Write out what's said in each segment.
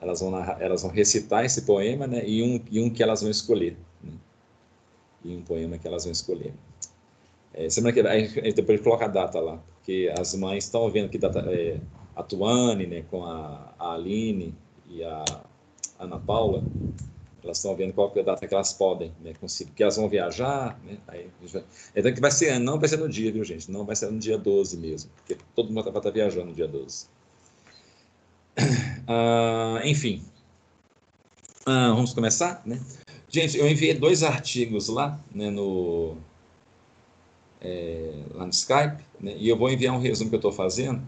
Elas vão, narrar, elas vão recitar esse poema, né? E um, e um que elas vão escolher. Né? E um poema que elas vão escolher. É, semana que a gente coloca a data lá, porque as mães estão vendo que data, é, a Tuane, né, com a, a Aline e a Ana Paula, elas estão vendo qual é a data que elas podem né, conseguir, porque elas vão viajar, né, aí, então que vai ser, não vai ser no dia, viu gente, não vai ser no dia 12 mesmo, porque todo mundo vai estar viajando no dia 12. Ah, enfim, ah, vamos começar, né? Gente, eu enviei dois artigos lá, né, no, é, lá no Skype, né, e eu vou enviar um resumo que eu estou fazendo,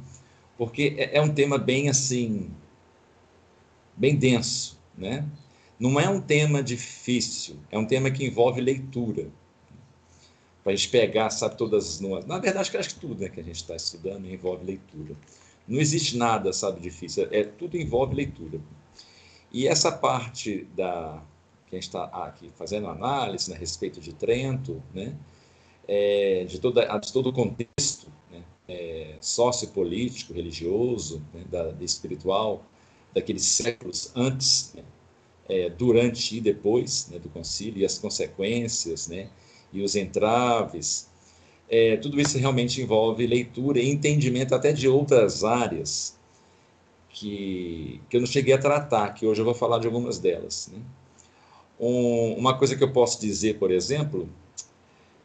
porque é, é um tema bem assim, bem denso, né? Não é um tema difícil, é um tema que envolve leitura. Para a gente pegar, sabe, todas as nuances. Na verdade, acho que tudo né, que a gente está estudando envolve leitura. Não existe nada, sabe, difícil. É, tudo envolve leitura. E essa parte da que a gente está aqui fazendo análise né, a respeito de Trento, né, é, de, toda, de todo o contexto né, é, sociopolítico, religioso, né, da, espiritual, daqueles séculos antes né, é, durante e depois né, do concílio, e as consequências, né, e os entraves. É, tudo isso realmente envolve leitura e entendimento até de outras áreas que, que eu não cheguei a tratar, que hoje eu vou falar de algumas delas. Né? Um, uma coisa que eu posso dizer, por exemplo,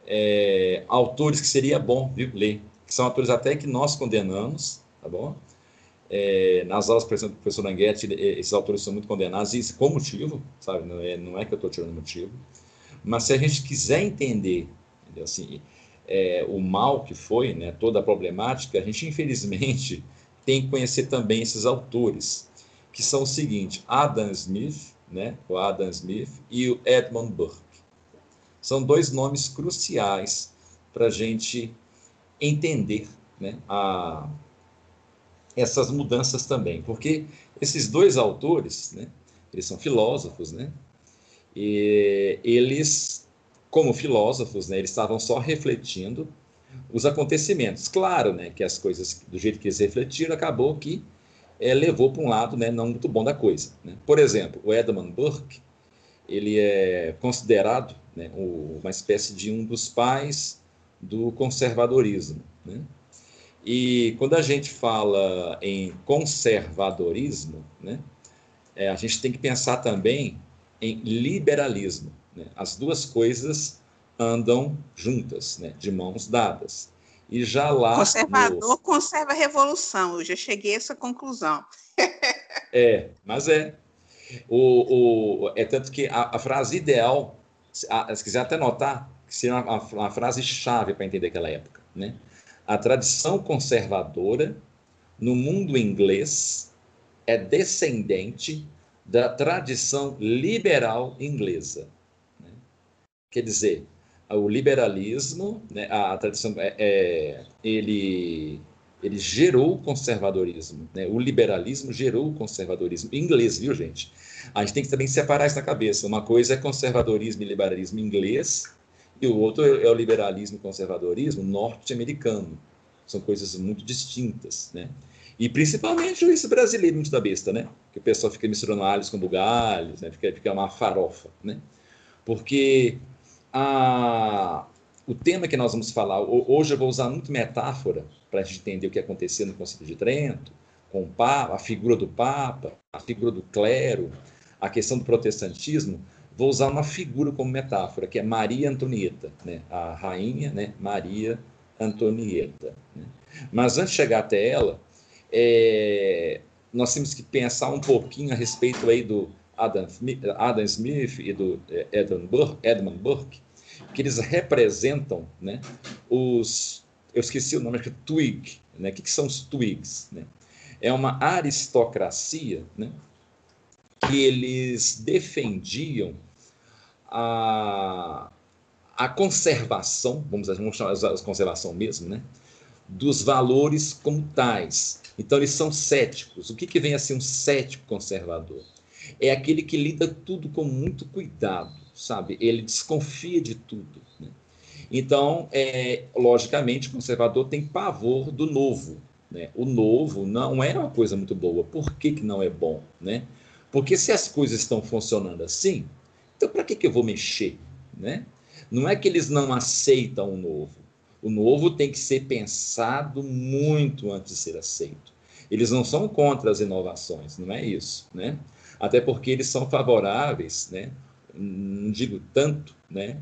é, autores que seria bom viu, ler, que são autores até que nós condenamos, tá bom? É, nas aulas, por exemplo, do professor Anguete, esses autores são muito condenados, e com motivo, sabe? Não é, não é que eu estou tirando motivo. Mas se a gente quiser entender assim, é, o mal que foi, né, toda a problemática, a gente, infelizmente, tem que conhecer também esses autores, que são o seguinte: Adam Smith, né, o Adam Smith, e o Edmund Burke. São dois nomes cruciais para a gente entender né, a essas mudanças também, porque esses dois autores, né, eles são filósofos, né, e eles, como filósofos, né, eles estavam só refletindo os acontecimentos. Claro, né, que as coisas, do jeito que eles refletiram, acabou que é, levou para um lado né, não muito bom da coisa. Né? Por exemplo, o Edmund Burke, ele é considerado né, uma espécie de um dos pais do conservadorismo. Né? E quando a gente fala em conservadorismo, né, é, a gente tem que pensar também em liberalismo. Né? As duas coisas andam juntas, né, de mãos dadas. E já lá. Conservador no... conserva a revolução, eu já cheguei a essa conclusão. é, mas é. O, o, é tanto que a, a frase ideal, se, a, se quiser até notar, que seria uma, uma frase chave para entender aquela época, né? a tradição conservadora no mundo inglês é descendente da tradição liberal inglesa. Quer dizer, o liberalismo, né, a tradição, é, é, ele, ele gerou o conservadorismo. Né? O liberalismo gerou o conservadorismo. Em inglês, viu, gente? A gente tem que também separar isso na cabeça. Uma coisa é conservadorismo e liberalismo inglês, e o outro é o liberalismo e conservadorismo norte-americano. São coisas muito distintas, né? E principalmente o isso brasileiro muito da besta, né? Que o pessoal fica misturando alhos com bugalhos, né? Fica, fica uma farofa, né? Porque a, o tema que nós vamos falar, hoje eu vou usar muito metáfora para a gente entender o que aconteceu no Conselho de Trento, com o Papa, a figura do Papa, a figura do clero, a questão do protestantismo, vou usar uma figura como metáfora, que é Maria Antonieta, né? a rainha né? Maria Antonieta. Né? Mas antes de chegar até ela, é... nós temos que pensar um pouquinho a respeito aí do Adam, Adam Smith e do é, Edmund Burke, Edmund Burke, que eles representam né, os. Eu esqueci o nome, que é Twig. Né? O que, que são os Twigs? Né? É uma aristocracia né, que eles defendiam a, a conservação, vamos, vamos chamar de conservação mesmo, né? dos valores como tais. Então, eles são céticos. O que, que vem a ser um cético conservador? É aquele que lida tudo com muito cuidado, sabe? Ele desconfia de tudo. Né? Então, é, logicamente, o conservador tem pavor do novo. Né? O novo não é uma coisa muito boa. Por que, que não é bom? Né? Porque se as coisas estão funcionando assim, então para que, que eu vou mexer? Né? Não é que eles não aceitam o novo. O novo tem que ser pensado muito antes de ser aceito. Eles não são contra as inovações, não é isso, né? Até porque eles são favoráveis, né? Não digo tanto, né?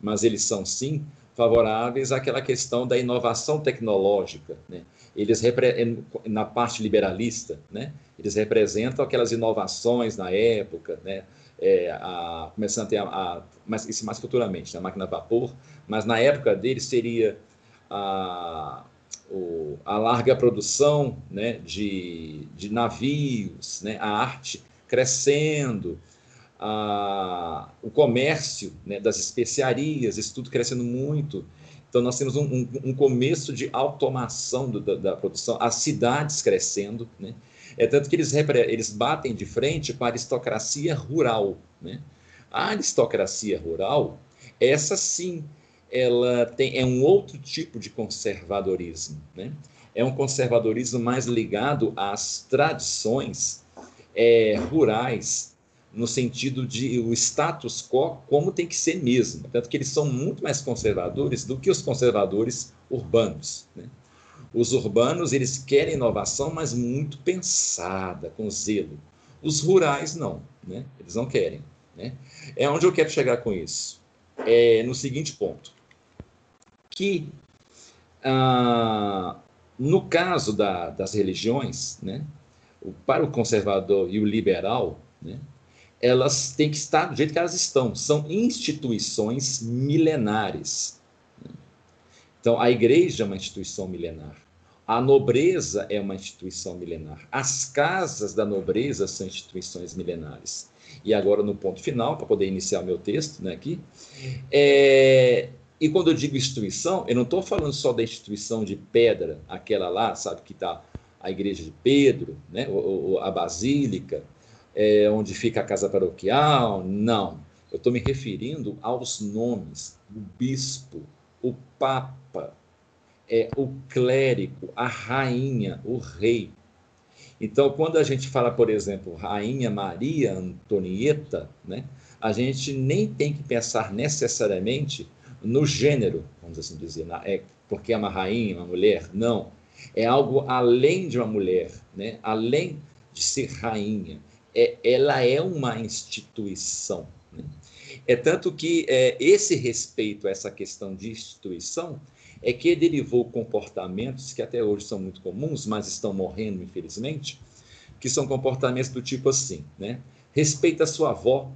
Mas eles são sim favoráveis àquela questão da inovação tecnológica, né? Eles na parte liberalista, né? Eles representam aquelas inovações na época, né? É, a, começando a ter a, a mas isso mais futuramente, na máquina a vapor, mas na época deles seria a, o, a larga produção né, de, de navios, né, a arte crescendo, a, o comércio né, das especiarias, isso tudo crescendo muito. Então, nós temos um, um, um começo de automação do, da, da, produção, as cidades crescendo, né? É tanto que eles, eles batem de frente com a aristocracia rural, né? A aristocracia rural, essa sim, ela tem, é um outro tipo de conservadorismo, né? É um conservadorismo mais ligado às tradições é, rurais, no sentido de o status quo como tem que ser mesmo. Tanto que eles são muito mais conservadores do que os conservadores urbanos. Né? Os urbanos, eles querem inovação, mas muito pensada, com zelo. Os rurais, não. Né? Eles não querem. Né? É onde eu quero chegar com isso. É no seguinte ponto. Que, ah, no caso da, das religiões, né? para o conservador e o liberal, né? Elas têm que estar do jeito que elas estão. São instituições milenares. Então, a igreja é uma instituição milenar. A nobreza é uma instituição milenar. As casas da nobreza são instituições milenares. E agora, no ponto final, para poder iniciar meu texto né, aqui, é... e quando eu digo instituição, eu não estou falando só da instituição de pedra, aquela lá, sabe, que está a igreja de Pedro, né, ou, a basílica, é, onde fica a casa paroquial. Não. Eu estou me referindo aos nomes: o bispo, o papa, é, o clérigo, a rainha, o rei. Então, quando a gente fala, por exemplo, Rainha Maria Antonieta, né, a gente nem tem que pensar necessariamente no gênero, vamos assim dizer, na, é, porque é uma rainha, uma mulher. Não. É algo além de uma mulher, né? além de ser rainha é, ela é uma instituição. Né? É tanto que é, esse respeito a essa questão de instituição é que derivou comportamentos que até hoje são muito comuns, mas estão morrendo, infelizmente, que são comportamentos do tipo assim, né? Respeita a sua avó,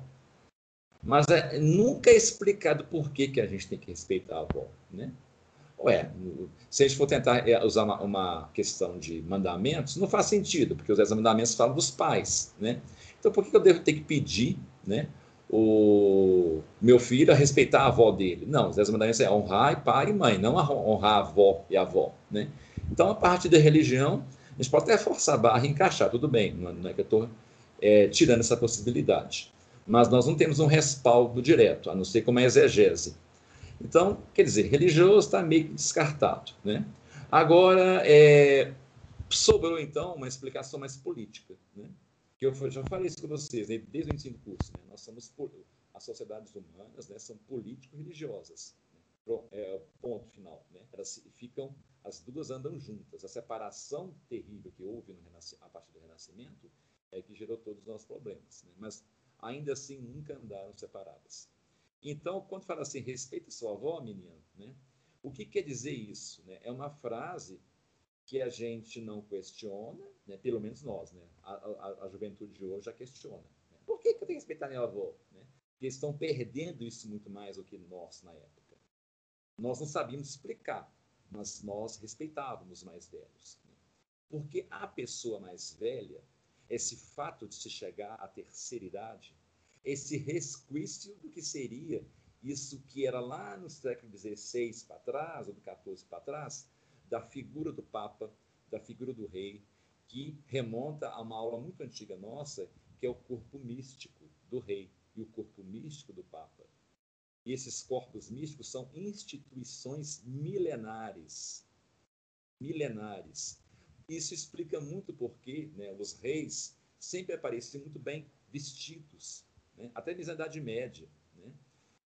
mas é, nunca é explicado por que, que a gente tem que respeitar a avó, né? Ué, se a gente for tentar é, usar uma, uma, questão de mandamentos, não faz sentido, porque os mandamentos falam dos pais, né? Então, por que eu devo ter que pedir, né, o meu filho a respeitar a avó dele? Não, os dez mandamentos é honrar pai e mãe, não honrar a avó e a avó, né? Então, a parte da religião, a gente pode até forçar a barra e encaixar, tudo bem, não é que eu estou é, tirando essa possibilidade. Mas nós não temos um respaldo direto, a não ser como a exegese. Então, quer dizer, religioso está meio que descartado. Né? Agora, é, sobrou então uma explicação mais política. Né? Que eu já falei isso com vocês né? desde o ensino curso. Né? Nós somos, as sociedades humanas né, são político-religiosas. Né? É o ponto final. Né? Elas ficam, as duas andam juntas. A separação terrível que houve a partir do Renascimento é que gerou todos os nossos problemas. Né? Mas ainda assim nunca andaram separadas. Então, quando fala assim, respeita sua avó, menino, né? O que quer dizer isso? Né? É uma frase que a gente não questiona, né? pelo menos nós, né? A, a, a juventude de hoje já questiona. Né? Por que, que eu tenho que respeitar minha avó? Né? Porque estão perdendo isso muito mais do que nós na época. Nós não sabíamos explicar, mas nós respeitávamos os mais velhos. Né? Porque a pessoa mais velha, esse fato de se chegar à terceira idade, esse resquício do que seria isso que era lá no século XVI para trás, ou do XIV para trás, da figura do Papa, da figura do rei, que remonta a uma aula muito antiga nossa, que é o corpo místico do rei e o corpo místico do Papa. E esses corpos místicos são instituições milenares. Milenares. Isso explica muito porque né, os reis sempre apareciam muito bem vestidos, né? até na Idade Média. Né?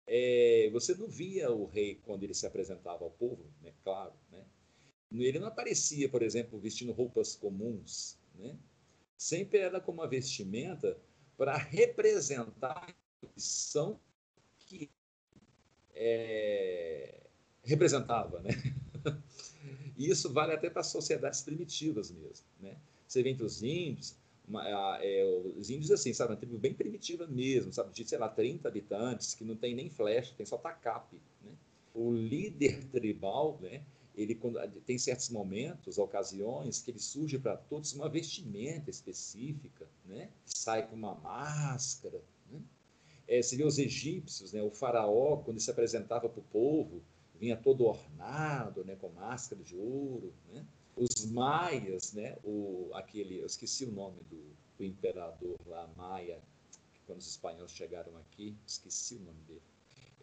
É, você não via o rei quando ele se apresentava ao povo, né? claro. Né? Ele não aparecia, por exemplo, vestindo roupas comuns. Né? Sempre era como uma vestimenta para representar a condição que é, representava. Né? E isso vale até para sociedades primitivas mesmo. Né? Você vê entre os índios, uma, é, os índios, assim, sabe, uma tribo bem primitiva mesmo, sabe, de, sei lá, 30 habitantes, que não tem nem flecha, tem só tacape, né? O líder tribal, né, ele quando, tem certos momentos, ocasiões, que ele surge para todos uma vestimenta específica, né? Sai com uma máscara, né? É, você vê os egípcios, né? O faraó, quando se apresentava para o povo, vinha todo ornado, né? Com máscara de ouro, né? Os maias, né, o, aquele, eu esqueci o nome do, do imperador lá, Maia, quando os espanhóis chegaram aqui, esqueci o nome dele.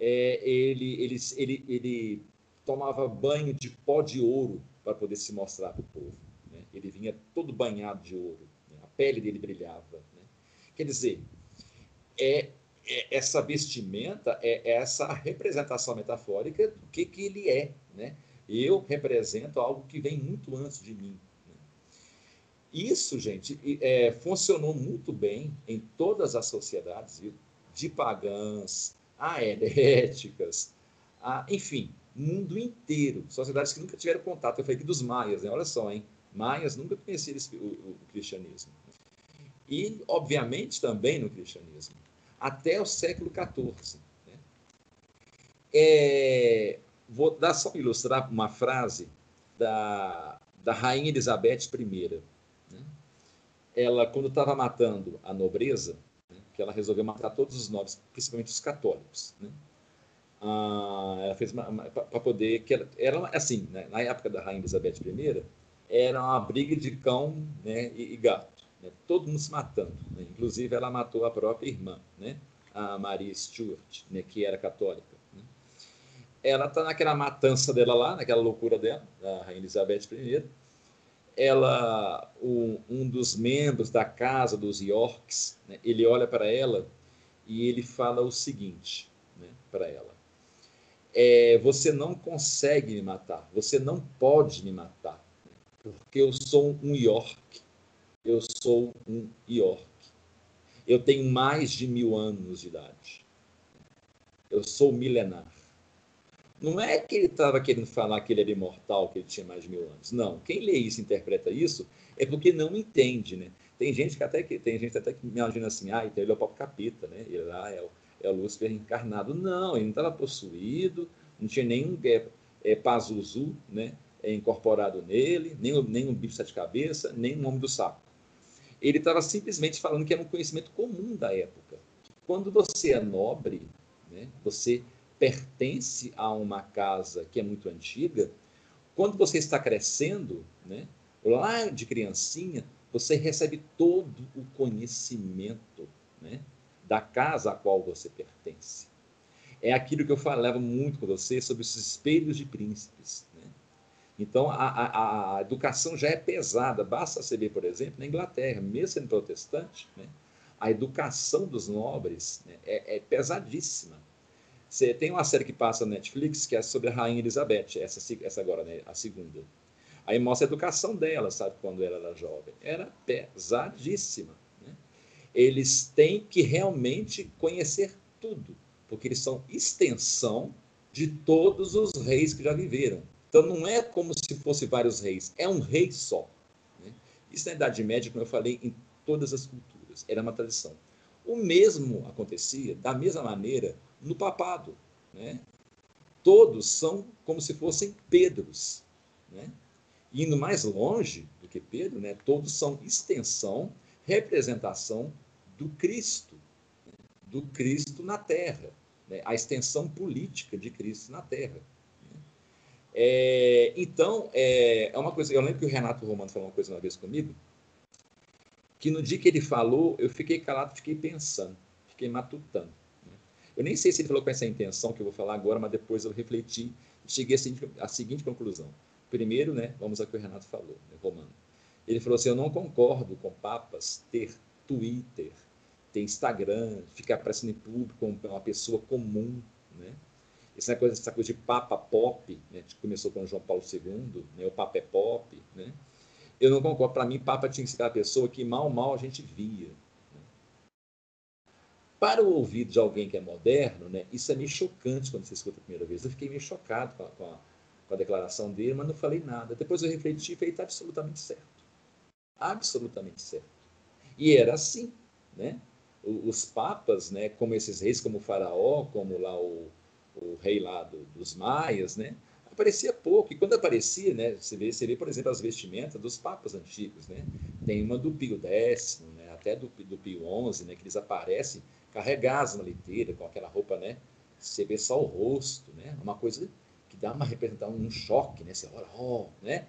É, ele, ele, ele, ele tomava banho de pó de ouro para poder se mostrar para o povo. Né? Ele vinha todo banhado de ouro, né? a pele dele brilhava. Né? Quer dizer, é, é, essa vestimenta é essa representação metafórica do que, que ele é, né? Eu represento algo que vem muito antes de mim. Né? Isso, gente, é, funcionou muito bem em todas as sociedades, de pagãs, a heréticas, a, enfim, mundo inteiro. Sociedades que nunca tiveram contato. Eu falei aqui dos maias, né? olha só, hein? Maias nunca conheceram o, o, o cristianismo. E, obviamente, também no cristianismo, até o século XIV. Né? É, Vou dar só ilustrar uma frase da, da rainha Elizabeth I. Né? Ela, quando estava matando a nobreza, né? que ela resolveu matar todos os nobres, principalmente os católicos, né? ah, ela fez para poder que ela, era assim, né? na época da rainha Elizabeth I, era uma briga de cão né? e, e gato, né? todo mundo se matando. Inclusive, ela matou a própria irmã, a Maria Stuart, que era católica ela está naquela matança dela lá, naquela loucura dela, da Rainha Elizabeth I. Ela, um, um dos membros da casa dos Yorks, né, ele olha para ela e ele fala o seguinte né, para ela: é, Você não consegue me matar, você não pode me matar, porque eu sou um York, eu sou um York. Eu tenho mais de mil anos de idade. Eu sou milenar. Não é que ele estava querendo falar que ele era imortal, que ele tinha mais de mil anos. Não. Quem lê isso, interpreta isso, é porque não entende, né? Tem gente que até que tem gente até que imagina assim, ah, então ele é o próprio capita, né? Ele lá é o, é o Lúcifer encarnado. Não, ele não estava possuído, não tinha nenhum é, é, Pazuzu, né? É, incorporado nele, nem, nem um bicho sete cabeça, nem um homem do saco. Ele estava simplesmente falando que era um conhecimento comum da época. Quando você é nobre, né? Você pertence a uma casa que é muito antiga, quando você está crescendo, né, lá de criancinha, você recebe todo o conhecimento né, da casa a qual você pertence. É aquilo que eu falava muito com você sobre os espelhos de príncipes. Né? Então, a, a, a, educação já é pesada. Basta você ver, por exemplo, na Inglaterra, mesmo sendo protestante, né, a educação dos nobres né, é, é pesadíssima. Você tem uma série que passa na Netflix que é sobre a Rainha Elizabeth, essa, essa agora, né, a segunda. Aí mostra a educação dela, sabe, quando ela era jovem. Era pesadíssima. Né? Eles têm que realmente conhecer tudo, porque eles são extensão de todos os reis que já viveram. Então não é como se fosse vários reis, é um rei só. Né? Isso na Idade Média, como eu falei, em todas as culturas, era uma tradição. O mesmo acontecia, da mesma maneira, no papado. Né? Todos são como se fossem Pedros. Né? Indo mais longe do que Pedro, né? todos são extensão, representação do Cristo, né? do Cristo na Terra, né? a extensão política de Cristo na Terra. Né? É, então, é, é uma coisa. Eu lembro que o Renato Romano falou uma coisa uma vez comigo, que no dia que ele falou, eu fiquei calado, fiquei pensando, fiquei matutando. Eu nem sei se ele falou com essa intenção que eu vou falar agora, mas depois eu refleti e cheguei à seguinte, à seguinte conclusão. Primeiro, né, vamos ao que o Renato falou, né, Romano. Ele falou assim: Eu não concordo com papas ter Twitter, ter Instagram, ficar aparecendo em público como uma pessoa comum, né? Essa coisa, essa coisa de papa pop, né, que começou com João Paulo II, né, o papa é pop, né? Eu não concordo. Para mim, papa tinha que ser aquela pessoa que mal, mal a gente via. Para o ouvido de alguém que é moderno, né, isso é meio chocante quando você escuta a primeira vez. Eu fiquei meio chocado com a, com a, com a declaração dele, mas não falei nada. Depois eu refleti e falei, está absolutamente certo. Absolutamente certo. E era assim, né? Os papas, né, como esses reis, como o faraó, como lá o, o rei lá do, dos maias, né? Aparecia pouco. E quando aparecia, né? Você vê, você vê, por exemplo, as vestimentas dos papas antigos, né? Tem uma do Pio X, né? até do, do Pio XI, né? Que eles aparecem carregados na liteira, com aquela roupa, né? Você vê só o rosto, né? Uma coisa que dá uma representar um choque, né? Você olha, ó, oh, né?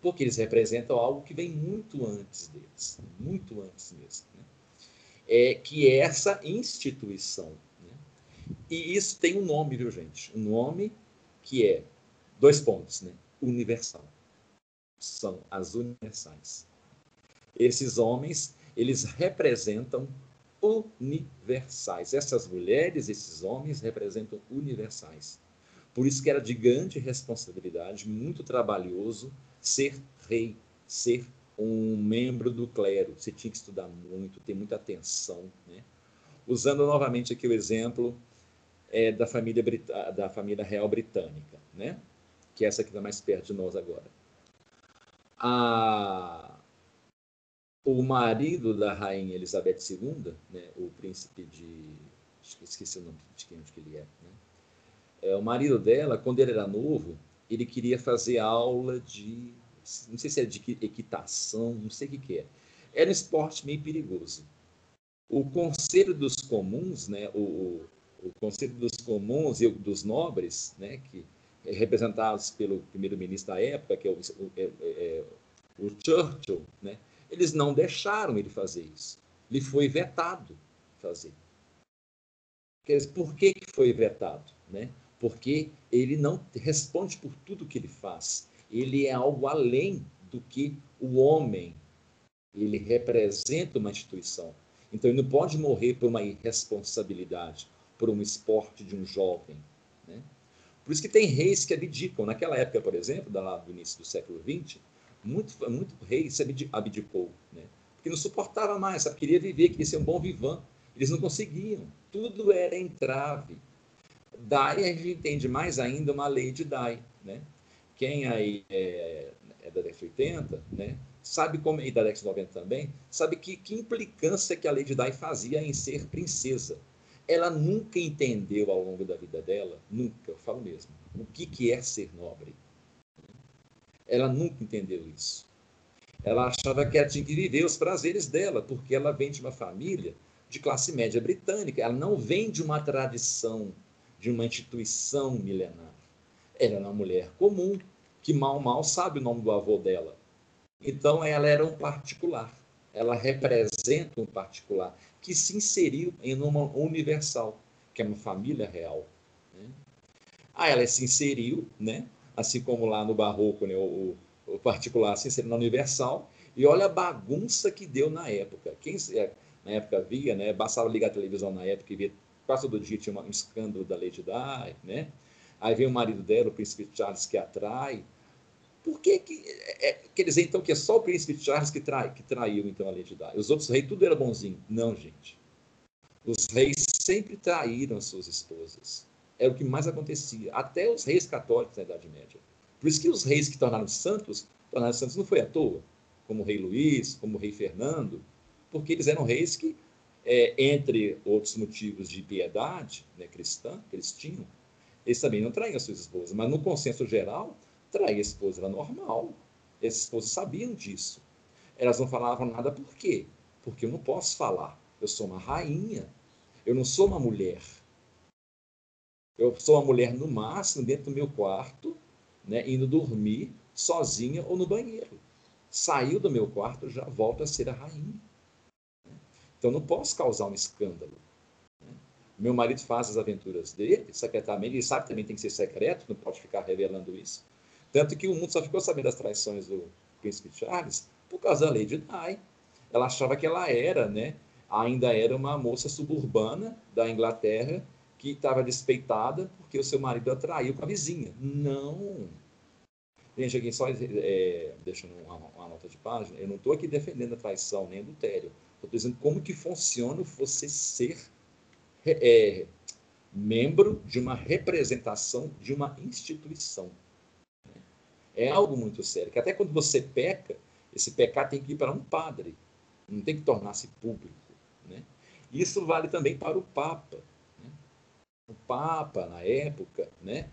Porque eles representam algo que vem muito antes deles, muito antes mesmo, né? É que é essa instituição e isso tem um nome, viu, gente? Um nome que é, dois pontos, né? Universal. São as universais. Esses homens, eles representam universais. Essas mulheres, esses homens representam universais. Por isso que era de grande responsabilidade, muito trabalhoso, ser rei, ser um membro do clero. Você tinha que estudar muito, ter muita atenção. Né? Usando novamente aqui o exemplo é, da, família da família real britânica, né? que é essa que está mais perto de nós agora. A, o marido da rainha Elizabeth II, né, o príncipe de. Esqueci o nome de quem que ele é, né? é. O marido dela, quando ele era novo, ele queria fazer aula de. Não sei se era de equitação, não sei o que, que é. Era um esporte meio perigoso. O Conselho dos Comuns, né, o, o Conselho dos Comuns e dos Nobres, né, que é representados pelo primeiro-ministro da época, que é o, é, é, é, o Churchill, né, eles não deixaram ele fazer isso. Lhe foi vetado fazer. Por que, que foi vetado? Né? Porque ele não responde por tudo que ele faz. Ele é algo além do que o homem. Ele representa uma instituição. Então, ele não pode morrer por uma irresponsabilidade por um esporte de um jovem. Né? Por isso que tem reis que abdicam. Naquela época, por exemplo, do início do século XX, muito, muito rei se abdicou. Né? Porque não suportava mais, sabe? queria viver, queria ser um bom vivant. Eles não conseguiam. Tudo era entrave. Dai, a gente entende mais ainda uma lei de Dai. Né? Quem aí é, é da década de 80, né? sabe como, e da década de 90 também, sabe que, que implicância que a lei de Dai fazia em ser princesa ela nunca entendeu ao longo da vida dela, nunca, eu falo mesmo, o que, que é ser nobre. Ela nunca entendeu isso. Ela achava que tinha que viver os prazeres dela, porque ela vem de uma família de classe média britânica. Ela não vem de uma tradição, de uma instituição milenar. Ela era uma mulher comum, que mal, mal sabe o nome do avô dela. Então, ela era um particular. Ela representa um particular que se inseriu em uma universal, que é uma família real. Né? Ah, ela se inseriu, né? Assim como lá no Barroco, né? o, o particular inseriu na universal, e olha a bagunça que deu na época. Quem é, na época via, né? bastava ligar a televisão na época e ver, quase todo dia tinha um escândalo da Lady Di, né? Aí vem o marido dela, o príncipe Charles, que atrai. Por que, que é, é, quer dizer então que é só o príncipe Charles que, trai, que traiu então a Lady Di? Os outros reis tudo era bonzinho? Não, gente. Os reis sempre traíram as suas esposas. Era o que mais acontecia. Até os reis católicos na Idade Média. Por isso que os reis que tornaram santos, tornaram santos não foi à toa, como o rei Luís, como o rei Fernando, porque eles eram reis que, é, entre outros motivos de piedade né, cristã que eles tinham, eles também não traíam as suas esposas. Mas no consenso geral, trair a esposa era normal. Essas esposas sabiam disso. Elas não falavam nada por quê? Porque eu não posso falar. Eu sou uma rainha. Eu não sou uma mulher. Eu sou uma mulher, no máximo, dentro do meu quarto, né, indo dormir sozinha ou no banheiro. Saiu do meu quarto, já volta a ser a rainha. Então, não posso causar um escândalo. Meu marido faz as aventuras dele, secretamente, ele sabe que também tem que ser secreto, não pode ficar revelando isso. Tanto que o mundo só ficou sabendo das traições do príncipe Charles por causa da de Di. ela achava que ela era, né, ainda era uma moça suburbana da Inglaterra que estava despeitada porque o seu marido a traiu com a vizinha. Não. Gente, aqui só é, deixando uma, uma, nota de página, eu não estou aqui defendendo a traição nem adultério. Estou dizendo como que funciona você ser é, membro de uma representação de uma instituição. É algo muito sério, que até quando você peca, esse pecado tem que ir para um padre, não tem que tornar-se público. Né? Isso vale também para o Papa. Né? O Papa, na época, né?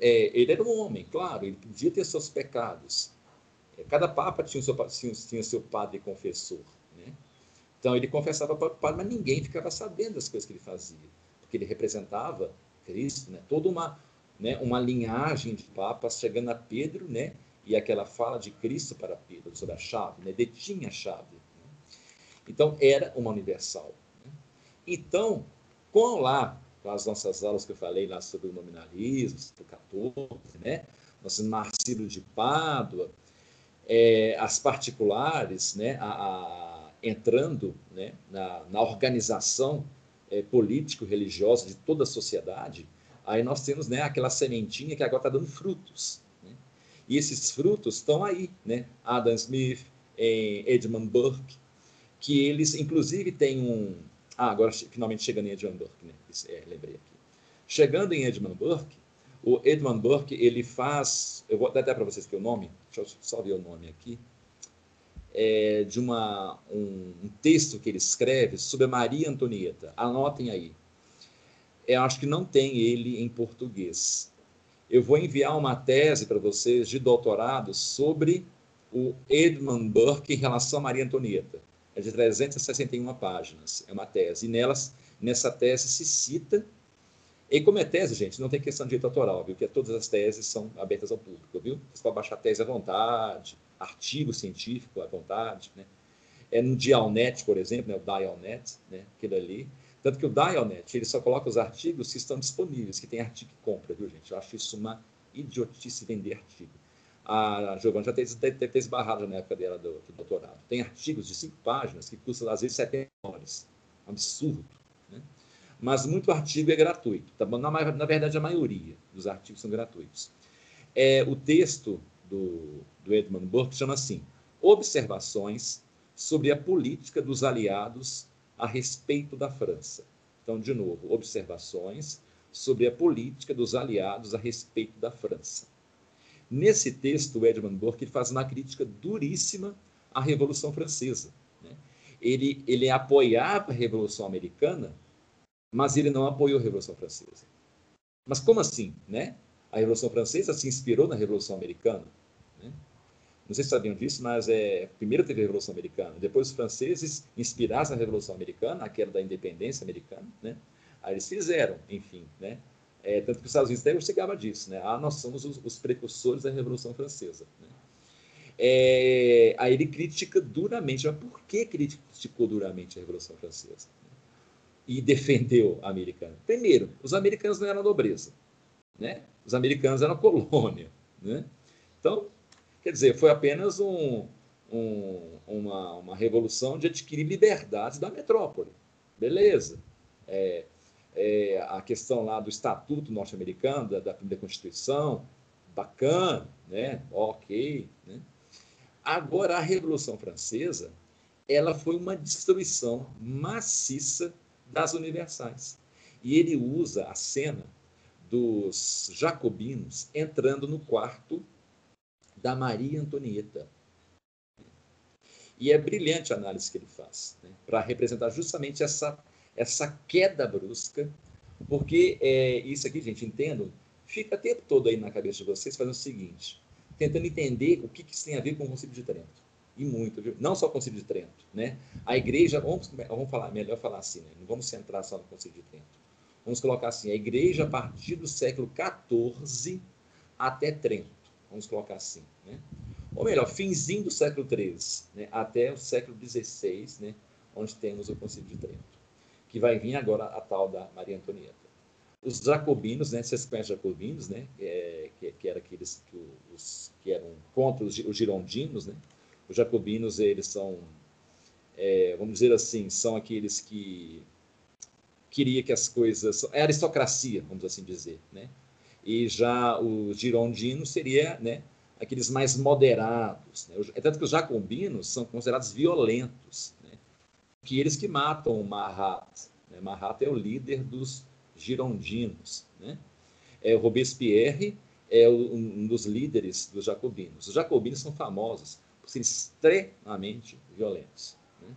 É, ele era um homem, claro, ele podia ter seus pecados. É, cada Papa tinha seu, tinha, seu padre confessor. Né? Então ele confessava para o padre, mas ninguém ficava sabendo das coisas que ele fazia, porque ele representava Cristo, né? toda uma, né, uma linhagem de papas chegando a Pedro, né? e aquela fala de Cristo para Pedro sobre a chave, né? detinha a chave. Então, era uma universal. Né? Então, com lá, com as nossas aulas que eu falei lá sobre o nominalismo, do 14, né? nosso Marcílio de Pádua, é, as particulares, né? A, a, entrando né? na, na organização é, político-religiosa de toda a sociedade, aí nós temos né, aquela sementinha que agora está dando frutos. Né? E esses frutos estão aí, né? Adam Smith, Edmund Burke, que eles, inclusive, têm um. Ah, agora finalmente chegando em Edmund Burke, né? É, lembrei aqui. Chegando em Edmund Burke, o Edmund Burke ele faz. Eu vou dar até para vocês que o nome, deixa eu só ver o nome aqui. É de uma, um, um texto que ele escreve sobre Maria Antonieta. Anotem aí. Eu acho que não tem ele em português. Eu vou enviar uma tese para vocês de doutorado sobre o Edmund Burke em relação a Maria Antonieta é de 361 páginas, é uma tese. E nelas, nessa tese se cita, e como é tese, gente, não tem questão de direito autoral, viu? Porque todas as teses são abertas ao público, viu? Você pode baixar tese à vontade, artigo científico à vontade, né? É no Dialnet, por exemplo, né? o Dialnet, né? Aquilo ali. Tanto que o Dialnet, ele só coloca os artigos que estão disponíveis, que tem artigo que compra, viu, gente? Eu acho isso uma idiotice vender artigo a Giovanna já teve, deve ter esbarrado na época dela do, do, doutorado. Tem artigos de cinco páginas que custam, às vezes, 70 dólares. Absurdo. Né? Mas muito artigo é gratuito. Tá? Na, na verdade, a maioria dos artigos são gratuitos. É, o texto do, do Edmund Burke chama assim: Observações sobre a política dos aliados a respeito da França. Então, de novo, observações sobre a política dos aliados a respeito da França. Nesse texto, o Edmund Burke faz uma crítica duríssima à Revolução Francesa. Né? Ele, ele apoiava a Revolução Americana, mas ele não apoiou a Revolução Francesa. Mas como assim? Né? A Revolução Francesa se inspirou na Revolução Americana. Né? Não sei se sabiam disso, mas é, primeiro teve a Revolução Americana, depois os franceses inspirados na Revolução Americana, aquela da independência americana, né? Aí eles fizeram, enfim, né? É, tanto que os Estados Unidos até chegava disso, né? Ah, nós somos os, os precursores da Revolução Francesa. Né? É, aí ele critica duramente, mas por que criticou duramente a Revolução Francesa? E defendeu a americana? Primeiro, os americanos não eram nobreza, né? Os americanos eram colônia, né? Então, quer dizer, foi apenas um, um, uma, uma revolução de adquirir liberdades da metrópole. Beleza. É, é, a questão lá do Estatuto norte-americano, da, da primeira Constituição, bacana, né? ok. Né? Agora, a Revolução Francesa, ela foi uma destruição maciça das universais. E ele usa a cena dos jacobinos entrando no quarto da Maria Antonieta. E é brilhante a análise que ele faz, né? para representar justamente essa essa queda brusca, porque é, isso aqui, gente, entendo, fica o tempo todo aí na cabeça de vocês fazendo o seguinte, tentando entender o que, que isso tem a ver com o Concílio de Trento. E muito, viu? Não só o Concílio de Trento, né? A igreja, vamos, vamos falar, melhor falar assim, né? Não vamos centrar só no Concílio de Trento. Vamos colocar assim, a igreja a partir do século XIV até Trento. Vamos colocar assim, né? Ou melhor, finzinho do século XIII, né? até o século XVI, né? onde temos o Concílio de Trento que vai vir agora a tal da Maria Antonieta. Os jacobinos, né, vocês conhecem os jacobinos, né, é, que, que eram aqueles que, os, que eram contra os, os girondinos, né, os jacobinos, eles são é, vamos dizer assim, são aqueles que queria que as coisas é aristocracia, vamos assim dizer, né? E já os girondinos seria, né, aqueles mais moderados. Né? É tanto que os jacobinos são considerados violentos? Que eles que matam o Marat. Né? Marat é o líder dos girondinos. Né? É, Robespierre é um dos líderes dos jacobinos. Os jacobinos são famosos por serem extremamente violentos. Né?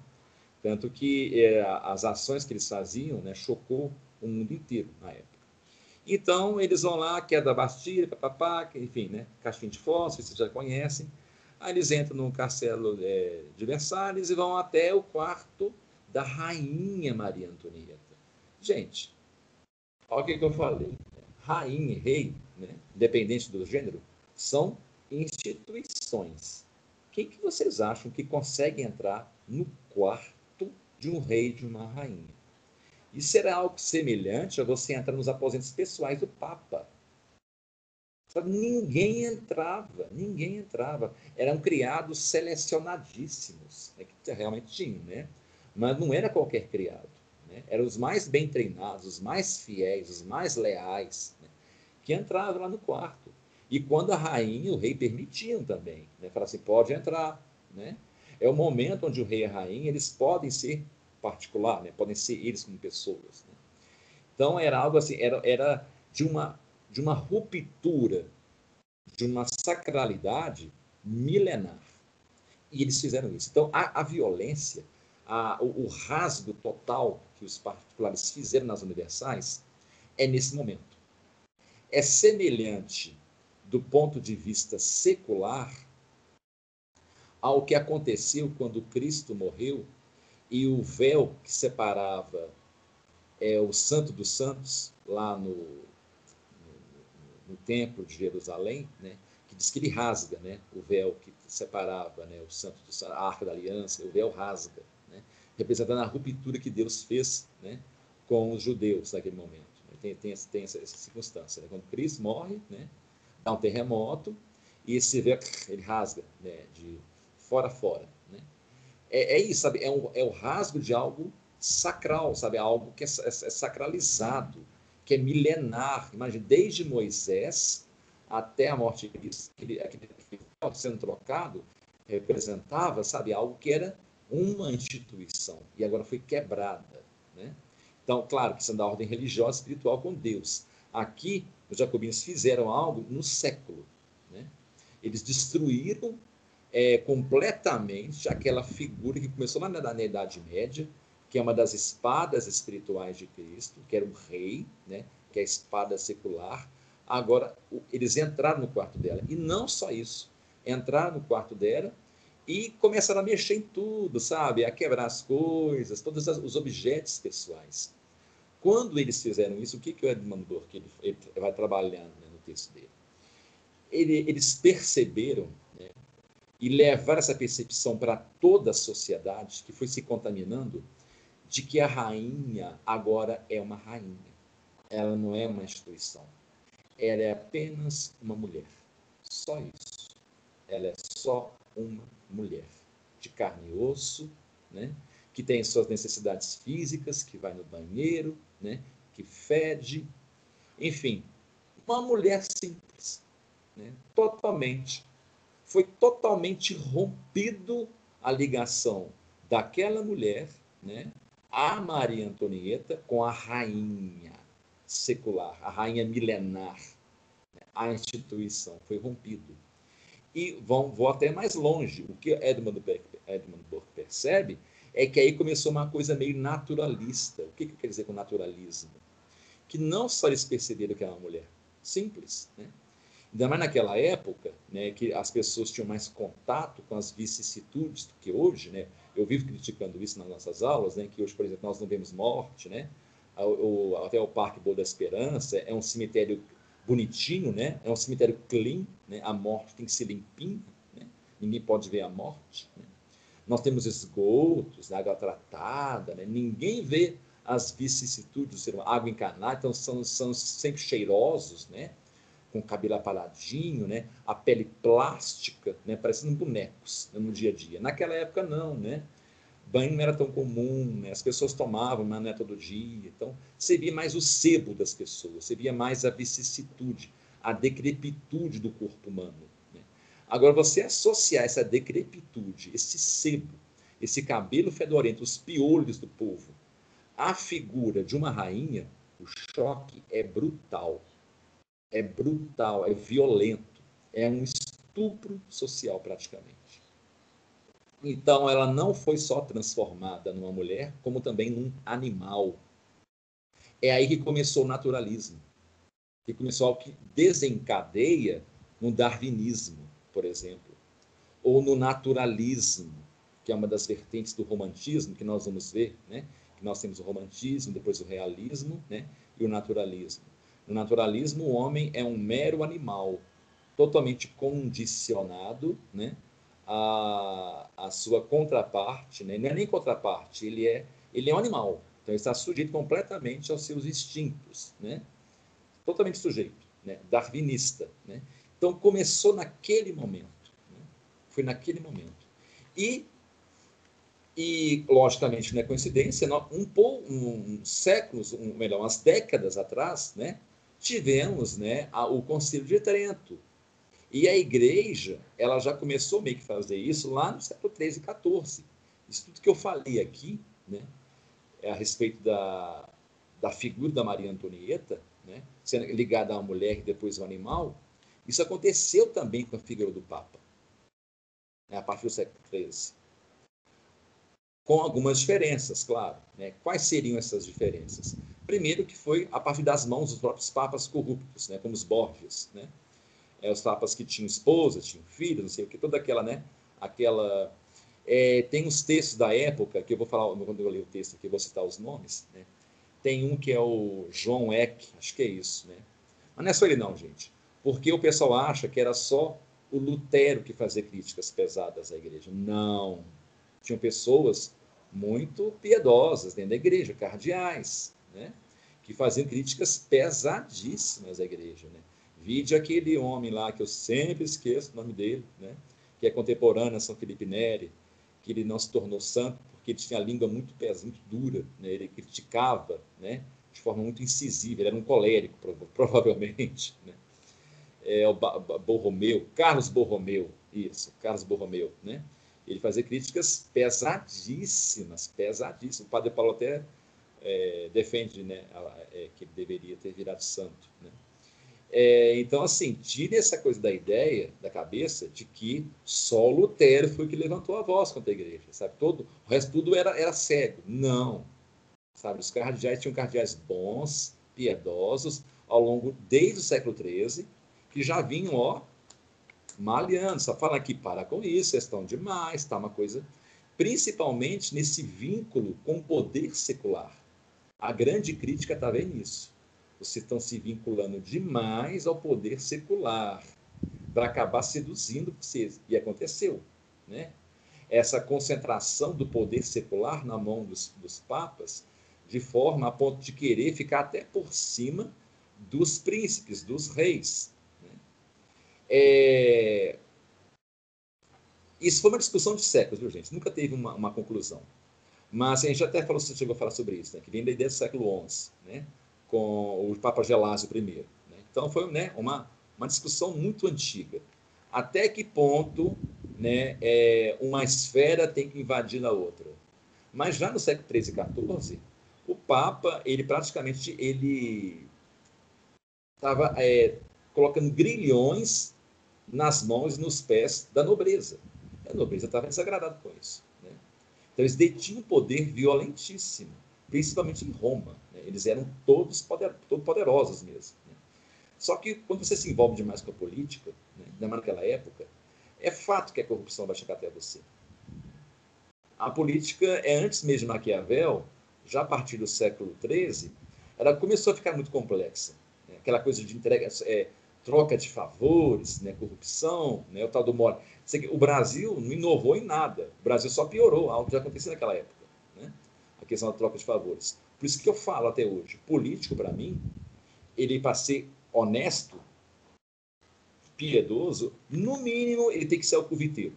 Tanto que é, as ações que eles faziam né, chocou o mundo inteiro na época. Então, eles vão lá, queda da Bastilha, papapá, enfim, né? Caixinha de fósforo, vocês já conhecem. Aí eles entram no castelo é, de Versalhes e vão até o quarto da rainha Maria Antonieta. Gente, olha o que, que eu falei. Rainha e rei, né? independente do gênero, são instituições. Quem que vocês acham que consegue entrar no quarto de um rei e de uma rainha? Isso era algo semelhante a você entrar nos aposentos pessoais do Papa. Ninguém entrava, ninguém entrava. Eram criados selecionadíssimos, né, que realmente tinham, né? Mas não era qualquer criado. Né? Eram os mais bem treinados, os mais fiéis, os mais leais, né? que entravam lá no quarto. E quando a rainha e o rei permitiam também, né? Falaram assim, pode entrar, né? É o momento onde o rei e a rainha, eles podem ser particular, né? podem ser eles como pessoas. Né? Então era algo assim, era, era de, uma, de uma ruptura, de uma sacralidade milenar. E eles fizeram isso. Então a, a violência, a, o, o rasgo total que os particulares fizeram nas universais é nesse momento. É semelhante do ponto de vista secular ao que aconteceu quando Cristo morreu e o véu que separava é, o Santo dos Santos, lá no, no, Templo de Jerusalém, né, que diz que ele rasga né, o véu que separava né, o Santo do a Arca da Aliança, o véu rasga, né, representando a ruptura que Deus fez né, com os judeus naquele momento. Né. Tem, tem, tem essa, essa, circunstância. Né, quando Cristo morre, né, dá um terremoto, e esse véu ele rasga né, de fora a fora é, é isso, sabe? É, um, é o rasgo de algo sacral, sabe? Algo que é, é, é sacralizado, que é milenar. Imagina, desde Moisés até a morte de Cristo, aquele, aquele sendo trocado representava, sabe, algo que era uma instituição e agora foi quebrada, né? Então, claro que isso é da ordem religiosa espiritual com Deus. Aqui, os jacobinos fizeram algo no século, né? Eles destruíram é, completamente aquela figura que começou lá na Idade Média, que é uma das espadas espirituais de Cristo, que era o rei, né, que é a espada secular. Agora, eles entraram no quarto dela. E não só isso, entraram no quarto dela e começaram a mexer em tudo, sabe? A quebrar as coisas, todos os objetos pessoais. Quando eles fizeram isso, o que, que o Edmund Burke ele, ele vai trabalhando né, no texto dele? Ele, eles perceberam e levar essa percepção para toda a sociedade que foi se contaminando de que a rainha agora é uma rainha. Ela não é uma instituição. Ela é apenas uma mulher. Só isso. Ela é só uma mulher de carne e osso, né? que tem suas necessidades físicas, que vai no banheiro, né? que fede, enfim, uma mulher simples, né? totalmente foi totalmente rompido a ligação daquela mulher, né, a Maria Antonieta, com a rainha secular, a rainha milenar, né, a instituição foi rompido. E vão, vou até mais longe. O que Edmund Burke, Edmund Burke percebe é que aí começou uma coisa meio naturalista. O que, que quer dizer com naturalismo? Que não só eles perceberam que era uma mulher simples, né? Ainda mais naquela época, né, que as pessoas tinham mais contato com as vicissitudes do que hoje, né? Eu vivo criticando isso nas nossas aulas, né, que hoje, por exemplo, nós não vemos morte, né? O, até o Parque Boa da Esperança é um cemitério bonitinho, né? É um cemitério clean, né? A morte tem que ser limpinha, né? Ninguém pode ver a morte, né? Nós temos esgotos, água tratada, né? Ninguém vê as vicissitudes ser água encanada, então são, são sempre cheirosos, né? Com cabelo aparadinho, né? a pele plástica, né? parecendo bonecos né? no dia a dia. Naquela época, não. Né? banho não era tão comum, né? as pessoas tomavam, mas não é todo dia. Então, você via mais o sebo das pessoas, você via mais a vicissitude, a decrepitude do corpo humano. Né? Agora, você associar essa decrepitude, esse sebo, esse cabelo fedorento, os piolhos do povo, à figura de uma rainha, o choque é brutal. É brutal, é violento, é um estupro social praticamente. Então, ela não foi só transformada numa mulher, como também num animal. É aí que começou o naturalismo, que começou o que desencadeia no darwinismo, por exemplo, ou no naturalismo, que é uma das vertentes do romantismo que nós vamos ver, né? Que nós temos o romantismo, depois o realismo, né? E o naturalismo. No naturalismo, o homem é um mero animal, totalmente condicionado, né? a, a sua contraparte, né? não é nem contraparte, ele é, ele é um animal. Então, ele está sujeito completamente aos seus instintos, né? totalmente sujeito, né? darwinista. Né? Então, começou naquele momento. Né? Foi naquele momento. E, e logicamente, não é coincidência, um, um, um séculos, um, melhor, umas décadas atrás, né? Tivemos né, a, o Concílio de Trento, e a igreja, ela já começou meio que fazer isso lá no século 13 e 14. Isso tudo que eu falei aqui, né, é a respeito da, da figura da Maria Antonieta, né, sendo ligada uma mulher e depois ao animal, isso aconteceu também com a figura do Papa, né, a partir do século XIII. Com algumas diferenças, claro. Né? Quais seriam essas diferenças? Primeiro, que foi a partir das mãos dos próprios papas corruptos, né? como os Borgias, né? é, os papas que tinham esposa, tinham filhos, não sei o que, toda aquela, né? Aquela. É, tem os textos da época, que eu vou falar, quando eu ler o texto aqui, eu vou citar os nomes, né? Tem um que é o João Eck, acho que é isso, né? Mas não é só ele não, gente. Porque o pessoal acha que era só o Lutero que fazia críticas pesadas à igreja. Não. Tinham pessoas muito piedosas dentro da igreja, cardeais, né? Que faziam críticas pesadíssimas à igreja, né? Vide aquele homem lá, que eu sempre esqueço o nome dele, né? que é contemporâneo a São Felipe Neri, que ele não se tornou santo porque ele tinha a língua muito pesada, muito dura, né? ele criticava né? de forma muito incisiva, ele era um colérico, provavelmente. Né? É, o Borromeu, Carlos Borromeu, isso, Carlos Borromeu, né? Ele fazia críticas pesadíssimas, pesadíssimas. O padre Paulo até é, defende né, é, que ele deveria ter virado santo. Né? É, então, assim, tire essa coisa da ideia, da cabeça, de que só Lutero foi o que levantou a voz contra a igreja, sabe? Todo, o resto tudo era, era cego. Não. Sabe? Os cardeais tinham cardeais bons, piedosos, ao longo, desde o século XIII, que já vinham, ó, malhando. Só fala aqui, para com isso, vocês estão demais, tá uma coisa... Principalmente nesse vínculo com o poder secular. A grande crítica está vendo nisso vocês estão se vinculando demais ao poder secular para acabar seduzindo vocês. E aconteceu. Né? Essa concentração do poder secular na mão dos, dos papas, de forma a ponto de querer ficar até por cima dos príncipes, dos reis. É... Isso foi uma discussão de séculos, viu, gente? Nunca teve uma, uma conclusão. Mas a gente até falou, chegou a falar sobre isso, né? que vem da ideia do século XI. Né? com o Papa Gelásio I. Né? Então, foi né, uma, uma discussão muito antiga. Até que ponto né, é, uma esfera tem que invadir a outra? Mas já no século XIII e XIV, o Papa, ele praticamente ele estava é, colocando grilhões nas mãos e nos pés da nobreza. A nobreza estava desagradada com isso. Né? Então, eles detinham um poder violentíssimo, principalmente em Roma. Eles eram todos poder, poderosos mesmo. Né? Só que quando você se envolve demais com a política, né, naquela época, é fato que a corrupção vai chegar até você. A política é antes mesmo de Maquiavel, já a partir do século XIII, ela começou a ficar muito complexa. Né? Aquela coisa de entrega, é, troca de favores, né? corrupção, né? o tal do mole. O Brasil não inovou em nada. O Brasil só piorou algo que já acontecia naquela época. Né? A questão da troca de favores. Por isso que eu falo até hoje, político para mim, ele para ser honesto, piedoso, no mínimo ele tem que ser alcoviteiro.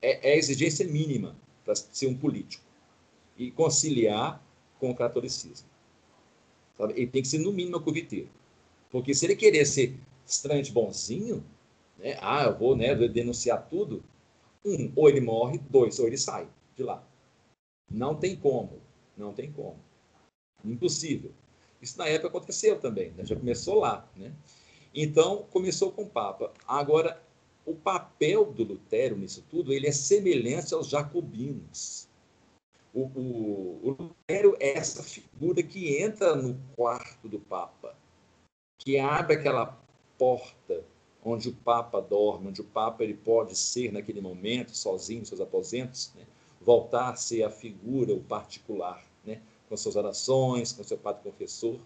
É, é a exigência mínima para ser um político e conciliar com o catolicismo. Sabe? Ele tem que ser, no mínimo, coviteiro. Porque se ele querer ser extremamente bonzinho, né? ah, eu vou né, denunciar tudo, um, ou ele morre, dois, ou ele sai de lá. Não tem como, não tem como. Impossível. Isso na época aconteceu também, né? já começou lá. Né? Então, começou com o Papa. Agora, o papel do Lutero nisso tudo, ele é semelhante aos jacobinos. O, o, o Lutero é essa figura que entra no quarto do Papa, que abre aquela porta onde o Papa dorme, onde o Papa ele pode ser naquele momento sozinho, seus aposentos, né? voltar a ser a figura, o particular, né? com suas orações, com seu padre confessor,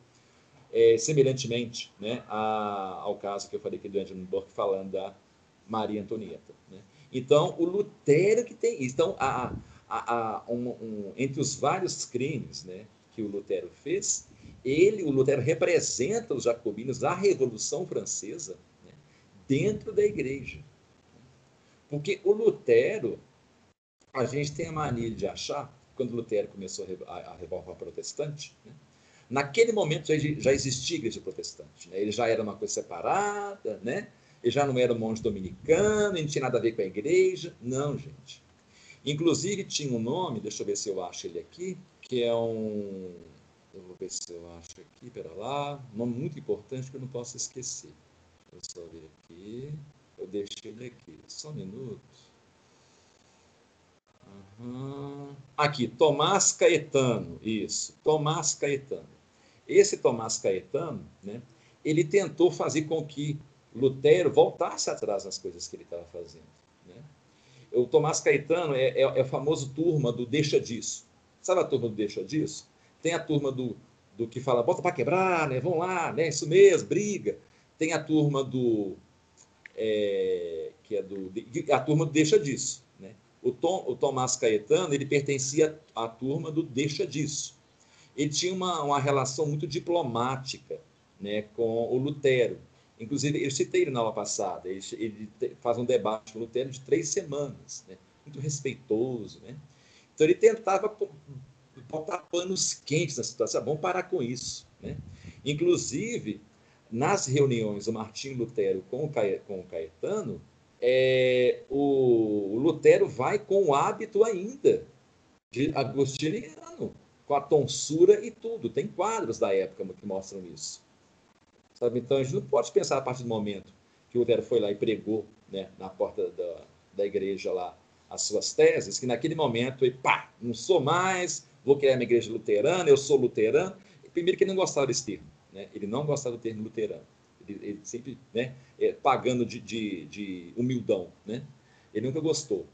é, semelhantemente né? a, ao caso que eu falei aqui do Andrew Burke falando da Maria Antonieta. Né? Então, o Lutero que tem isso. Então, a, a, um, um, entre os vários crimes né, que o Lutero fez, ele, o Lutero, representa os jacobinos, a Revolução Francesa, né, dentro da igreja. Porque o Lutero, a gente tem a mania de achar, quando Lutero começou a, revolta protestante, né, naquele momento já, já existia igreja protestante. Né, ele já era uma coisa separada, né? ele já não era um monge dominicano, não tinha nada a ver com a igreja. Não, gente. Inclusive tinha um nome, deixa eu ver se eu acho ele aqui, que é um. Eu vou ver se eu acho aqui, pera lá. Um nome muito importante que eu não posso esquecer. Deixa eu só ver aqui. Eu deixei ele aqui. Só um minuto. Uhum. Aqui, Tomás Caetano. Isso, Tomás Caetano. Esse Tomás Caetano, né, ele tentou fazer com que Lutero voltasse atrás nas coisas que ele estava fazendo. Né? O Tomás Caetano é, é, é a famosa turma do deixa disso. Sabe a turma do deixa disso? Tem a turma do, do que fala, bota para quebrar, né? Vão lá, né? Isso mesmo, briga. Tem a turma do. É, que é do. A turma do deixa disso. Né? O, Tom, o Tomás Caetano ele pertencia à turma do deixa disso. Ele tinha uma, uma relação muito diplomática né, com o Lutero. Inclusive, eu citei ele na aula passada, ele, ele faz um debate com o Lutero de três semanas, né? muito respeitoso. Né? Então, ele tentava botar panos quentes na situação. Vamos parar com isso. Né? Inclusive, nas reuniões do Martinho Lutero com o Caetano, é, o, Lutero vai com o hábito ainda de agostiniano, com a tonsura e tudo. Tem quadros da época que mostram isso. Sabe? Então, a gente não pode pensar a partir do momento que o Lutero foi lá e pregou né, na porta da, da igreja lá as suas teses, que naquele momento ele, pá, não sou mais, vou criar minha igreja luterana, eu sou luterano. Primeiro que ele não gostava desse termo, né? ele não gostava do termo luterano. Ele, ele sempre né, é, pagando de, de, de, humildão, né? ele nunca gostou.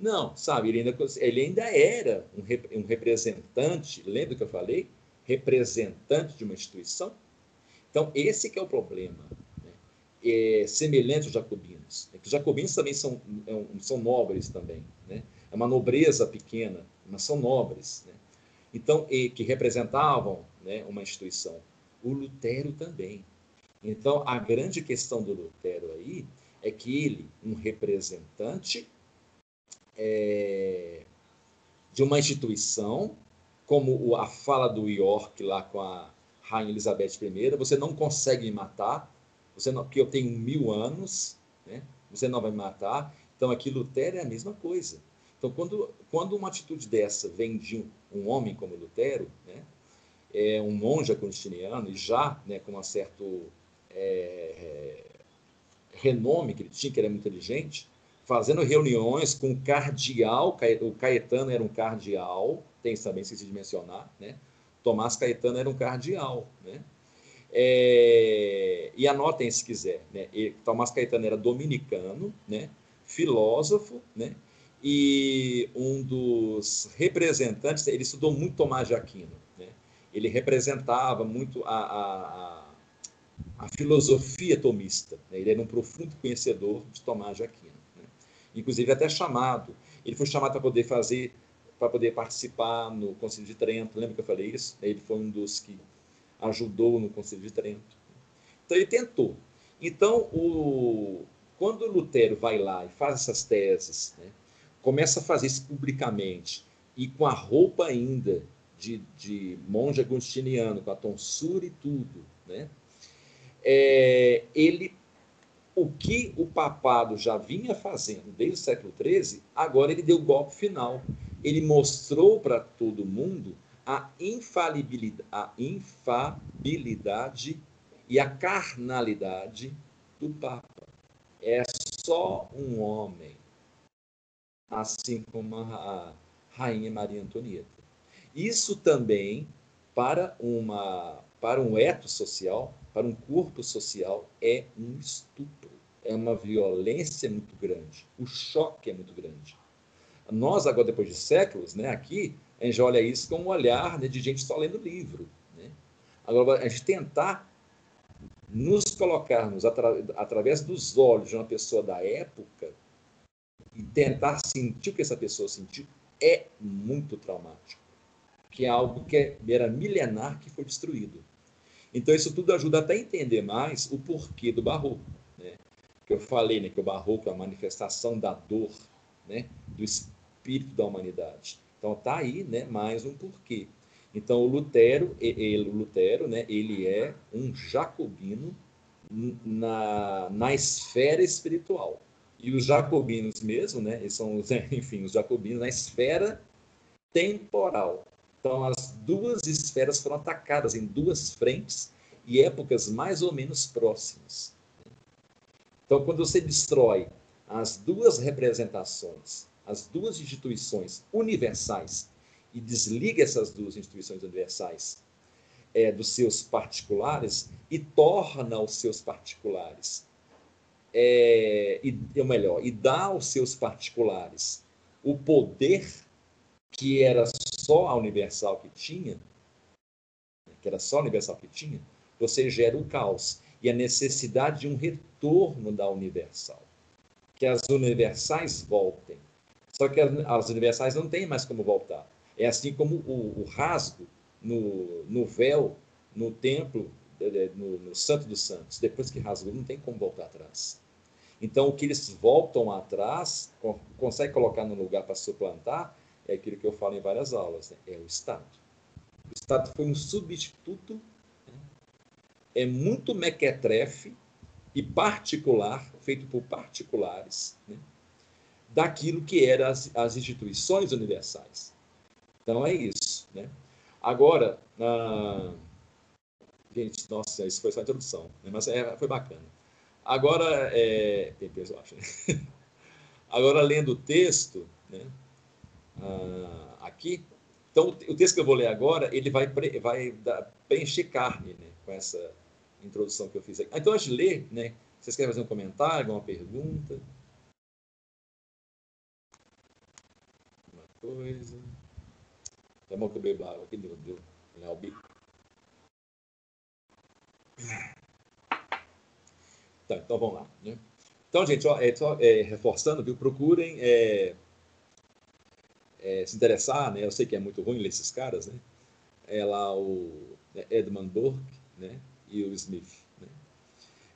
Não, sabe, ele ainda, ele ainda era um, um representante, lembra que eu falei? Representante de uma instituição, então, esse que é o problema, né? é semelhante aos jacobinos. É os jacobinos também são, é são nobres também, né? é uma nobreza pequena, mas são nobres. Né? Então, e, que representavam né, uma instituição. O Lutero também. Então, a grande questão do Lutero aí é que ele, um representante é, de uma instituição, como a fala do York lá com a Rainha Elizabeth I, você não consegue me matar, você não, porque eu tenho mil anos, né? você não vai me matar. Então, aqui Lutero é a mesma coisa. Então, quando, quando uma atitude dessa vem de um, um homem como Lutero, né? é um monge agostiniano, e já né, com um certo é, é, renome que ele tinha, que era muito inteligente, fazendo reuniões com o cardeal, o Caetano era um cardeal, tem também, esqueci de mencionar, né? Tomás Caetano era um cardeal, né? É, e anotem se quiser, né? E Tomás Caetano era dominicano, né? Filósofo, né? E um dos representantes, ele estudou muito Tomás de Aquino, né? Ele representava muito a, a, a filosofia tomista, né? Ele era um profundo conhecedor de Tomás de Aquino, né? Inclusive até chamado, ele foi chamado para poder fazer para poder participar no Conselho de Trento. Lembra que eu falei isso? Ele foi um dos que ajudou no Conselho de Trento. Então ele tentou. Então, o, quando Lutero vai lá e faz essas teses, né, começa a fazer isso publicamente e com a roupa ainda de, de monge agostiniano, com a tonsura e tudo, né? É, ele, o que o papado já vinha fazendo desde o século XIII, agora ele deu o golpe final. Ele mostrou para todo mundo a infalibilidade, a infabilidade e a carnalidade do Papa. É só um homem, assim como a Rainha Maria Antonieta. Isso também, para, uma, para um eto social, para um corpo social, é um estupro. É uma violência muito grande. O choque é muito grande. Nós, agora, depois de séculos, né, aqui, a gente olha isso com um olhar né, de gente só lendo livro. Né? Agora, a gente tentar nos colocarmos atra através dos olhos de uma pessoa da época e tentar sentir o que essa pessoa sentiu é muito traumático que é algo que é, era milenar que foi destruído. Então, isso tudo ajuda até a entender mais o porquê do barroco. Né? Que eu falei né, que o barroco é a manifestação da dor, né, do espírito da humanidade. Então, está aí né, mais um porquê. Então, o Lutero, ele, o Lutero né, ele é um jacobino na, na esfera espiritual. E os jacobinos mesmo, né, eles são, enfim, os jacobinos na esfera temporal. Então, as duas esferas foram atacadas em duas frentes e épocas mais ou menos próximas. Então, quando você destrói as duas representações, as duas instituições universais, e desliga essas duas instituições universais é, dos seus particulares e torna os seus particulares, é, e, ou melhor, e dá aos seus particulares o poder que era só a Universal que tinha, que era só a Universal que tinha, você gera o caos e a necessidade de um retorno da Universal. Que as universais voltem. Só que as universais não têm mais como voltar. É assim como o, o rasgo no, no véu, no templo, no, no Santo dos Santos. Depois que rasgou, não tem como voltar atrás. Então, o que eles voltam atrás, consegue colocar no lugar para suplantar, é aquilo que eu falo em várias aulas, né? é o Estado. O Estado foi um substituto, né? é muito mequetrefe e particular, feito por particulares, né? daquilo que eram as, as, instituições universais. Então é isso. Né? Agora, ah, gente, nossa, isso foi só a introdução, né? mas é, foi bacana. Agora, é, tem peso, eu acho. Né? Agora, lendo o texto, né? uh, aqui. Então, o texto que eu vou ler agora, ele vai, pre, vai dar, preencher carne né, com essa introdução que eu fiz aqui. Então, antes de ler, né, vocês querem fazer um comentário, alguma pergunta? Uma coisa. É bom que eu bebo água aqui, deu, deu, né, o bico. Tá, então vamos lá. Né? Então, gente, ó, é, só, é, reforçando, viu? Procurem é, é, se interessar, né? Eu sei que é muito ruim ler esses caras, né? É lá o né, Edmund Burke, né? E o Smith. Né?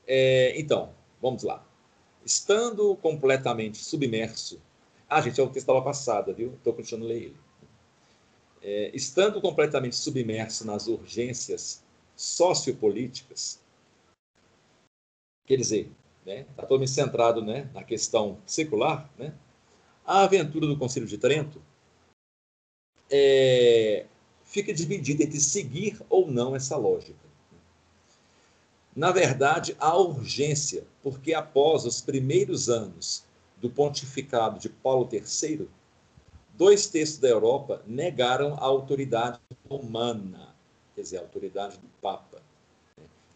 É, então, vamos lá. Estando completamente submerso. Ah, gente, é o texto da aula passada, viu? Estou continuando a ler ele. É, estando completamente submerso nas urgências sociopolíticas, quer dizer, né, está centrado né, na questão secular, né, a aventura do Conselho de Trento é, fica dividida entre seguir ou não essa lógica. Na verdade, há urgência, porque após os primeiros anos do pontificado de Paulo III, dois terços da Europa negaram a autoridade romana, quer dizer, a autoridade do Papa.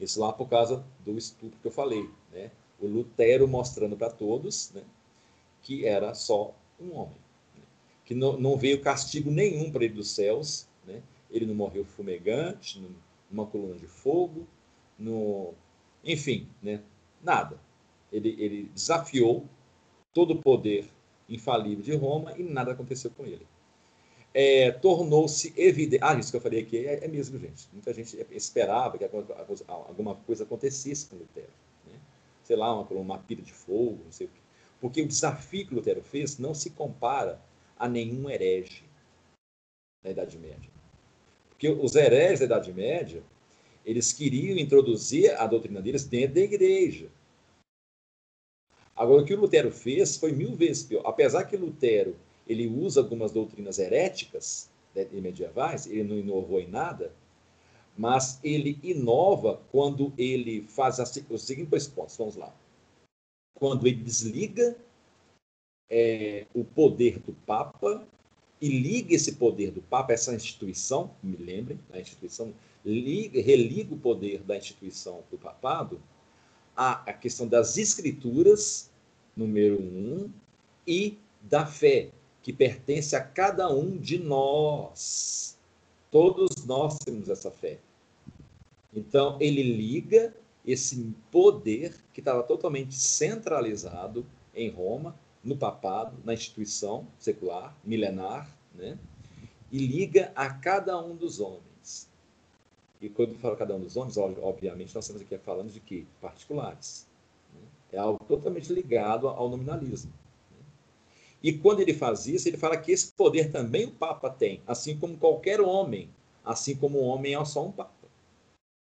Isso lá por causa do estudo que eu falei, né? O Lutero mostrando para todos né, que era só um homem que não, não veio castigo nenhum para ele dos céus, né? ele não morreu fumegante, numa coluna de fogo, no, enfim, né? nada. Ele, ele desafiou todo o poder infalível de Roma e nada aconteceu com ele. É, Tornou-se evidente. Ah, isso que eu falei aqui é, é, mesmo, gente. Muita gente esperava que alguma coisa acontecesse com Lutero. Né? Sei lá, uma, uma pilha de fogo, não sei o quê. Porque o desafio que Lutero fez não se compara a nenhum herege da Idade Média. Porque os hereges da Idade Média, eles queriam introduzir a doutrina deles dentro da igreja. Agora, o que o Lutero fez foi mil vezes pior. Apesar que Lutero ele usa algumas doutrinas heréticas né, medievais, ele não inovou em nada, mas ele inova quando ele faz os seguintes pontos. Vamos lá. Quando ele desliga é, o poder do Papa e liga esse poder do Papa, essa instituição, me lembrem, a instituição, liga, religa o poder da instituição do papado à, à questão das escrituras, número um, e da fé, que pertence a cada um de nós. Todos nós temos essa fé. Então, ele liga esse poder que estava totalmente centralizado em Roma, no papado, na instituição secular, milenar, né? e liga a cada um dos homens. E quando falo cada um dos homens, obviamente, nós estamos aqui falando de que? Particulares. Né? É algo totalmente ligado ao nominalismo. E quando ele faz isso, ele fala que esse poder também o Papa tem, assim como qualquer homem, assim como o homem é só um Papa.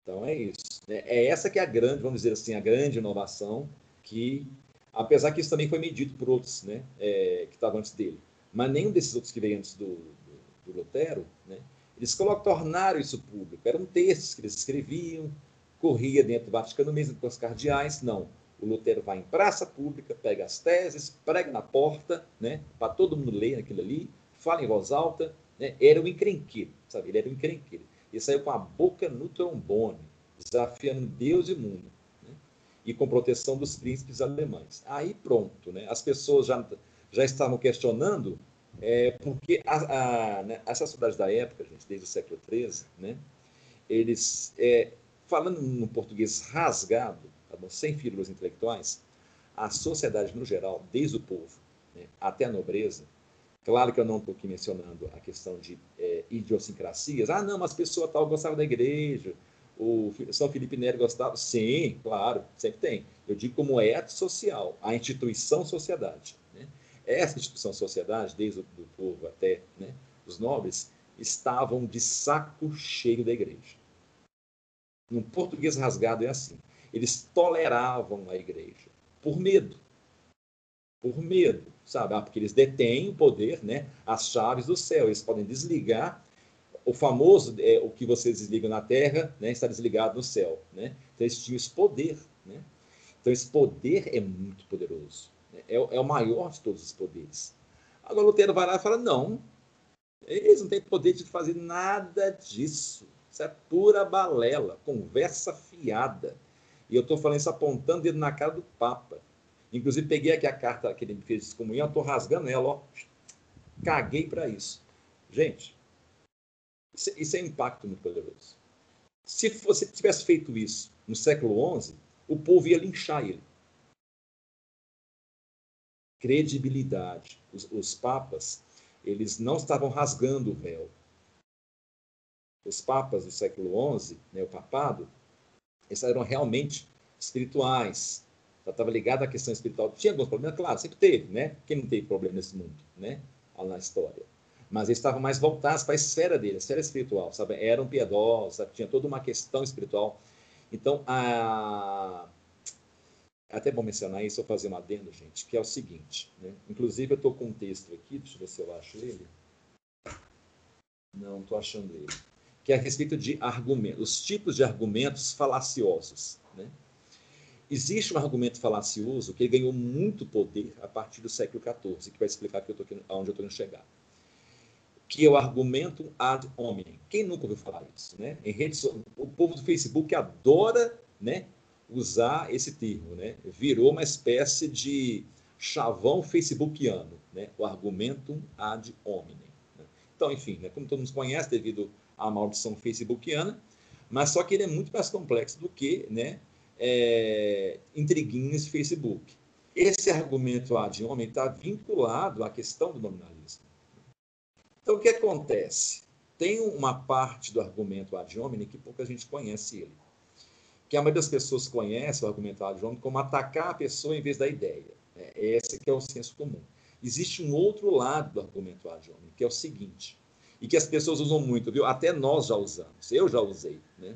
Então é isso. Né? É essa que é a grande, vamos dizer assim, a grande inovação que, apesar que isso também foi medido por outros, né, é, que estavam antes dele, mas nenhum desses outros que veio antes do, do, do Lutero, né, eles tornaram isso público. Eram textos que eles escreviam, corria dentro do Vaticano mesmo com os cardeais, não. O Lutero vai em praça pública, pega as teses, prega na porta, né, para todo mundo ler aquilo ali, fala em voz alta. Né, era um encrenqueiro, sabe? Ele era um encrenqueiro. Ele saiu com a boca no trombone, desafiando Deus e mundo. Né, e com proteção dos príncipes alemães. Aí pronto, né? As pessoas já, já estavam questionando é, porque a, a, né, sociedades da época, gente, desde o século XIII, né, eles, é, falando no português rasgado, sem fíbulas intelectuais, a sociedade no geral, desde o povo né, até a nobreza, claro que eu não estou aqui mencionando a questão de é, idiosincrasias, ah, não, mas pessoa tal gostava da igreja, o São Felipe Neri gostava, sim, claro, sempre tem. Eu digo como é social, a instituição sociedade. Né? Essa instituição sociedade, desde o do povo até né, os nobres, estavam de saco cheio da igreja. No português rasgado é assim. Eles toleravam a igreja por medo. Por medo, sabe? Ah, porque eles detêm o poder, né? As chaves do céu. Eles podem desligar o famoso, é, o que vocês desligam na terra, né, está desligado no céu. Né? Então, eles tinham esse poder. Né? Então, esse poder é muito poderoso. Né? É, é, o maior de todos os poderes. Agora, Lutero vai lá e fala: não, eles não têm poder de fazer nada disso. Isso é pura balela, conversa fiada. E eu estou falando isso apontando ele na cara do Papa. Inclusive, peguei aqui a carta que ele me fez de comunhão, estou rasgando ela, ó. Caguei para isso. Gente, isso, isso é impacto muito poderoso. Se você tivesse feito isso no século XI, o povo ia linchar ele. Credibilidade. Os, os papas, eles não estavam rasgando o véu. Os papas do século XI, né, o papado, eles eram realmente espirituais. Estava ligado à questão espiritual. Tinha alguns problemas, claro, sempre teve, né? Quem não teve problema nesse mundo, né? Na história. Mas eles estavam mais voltados para a esfera dele, a esfera espiritual, sabe? Eram piedosos, sabe? tinha toda uma questão espiritual. Então, a... até bom mencionar isso, eu fazer um adendo, gente, que é o seguinte, né? Inclusive, eu estou com um texto aqui, deixa eu ver se eu acho ele. Não, estou achando ele que é a respeito de argumentos, os tipos de argumentos falaciosos. Né? Existe um argumento falacioso que ganhou muito poder a partir do século XIV, que vai explicar que eu tô aqui, aonde eu estou indo chegar. Que é o argumento ad hominem. Quem nunca ouviu falar isso? Né? Em redes, o povo do Facebook adora né, usar esse termo. Né? Virou uma espécie de chavão facebookiano, né? o argumentum ad hominem. Né? Então, enfim, né, como todo mundo conhece, devido a maldição facebookiana, mas só que ele é muito mais complexo do que né, é, intriguinhas Facebook. Esse argumento ad hominem está vinculado à questão do nominalismo. Então, o que acontece? Tem uma parte do argumento ad hominem que pouca gente conhece ele. Que a maioria das pessoas conhece o argumento ad hominem como atacar a pessoa em vez da ideia. É, esse que é o senso comum. Existe um outro lado do argumento ad hominem, que é o seguinte, e que as pessoas usam muito, viu? Até nós já usamos, eu já usei, né?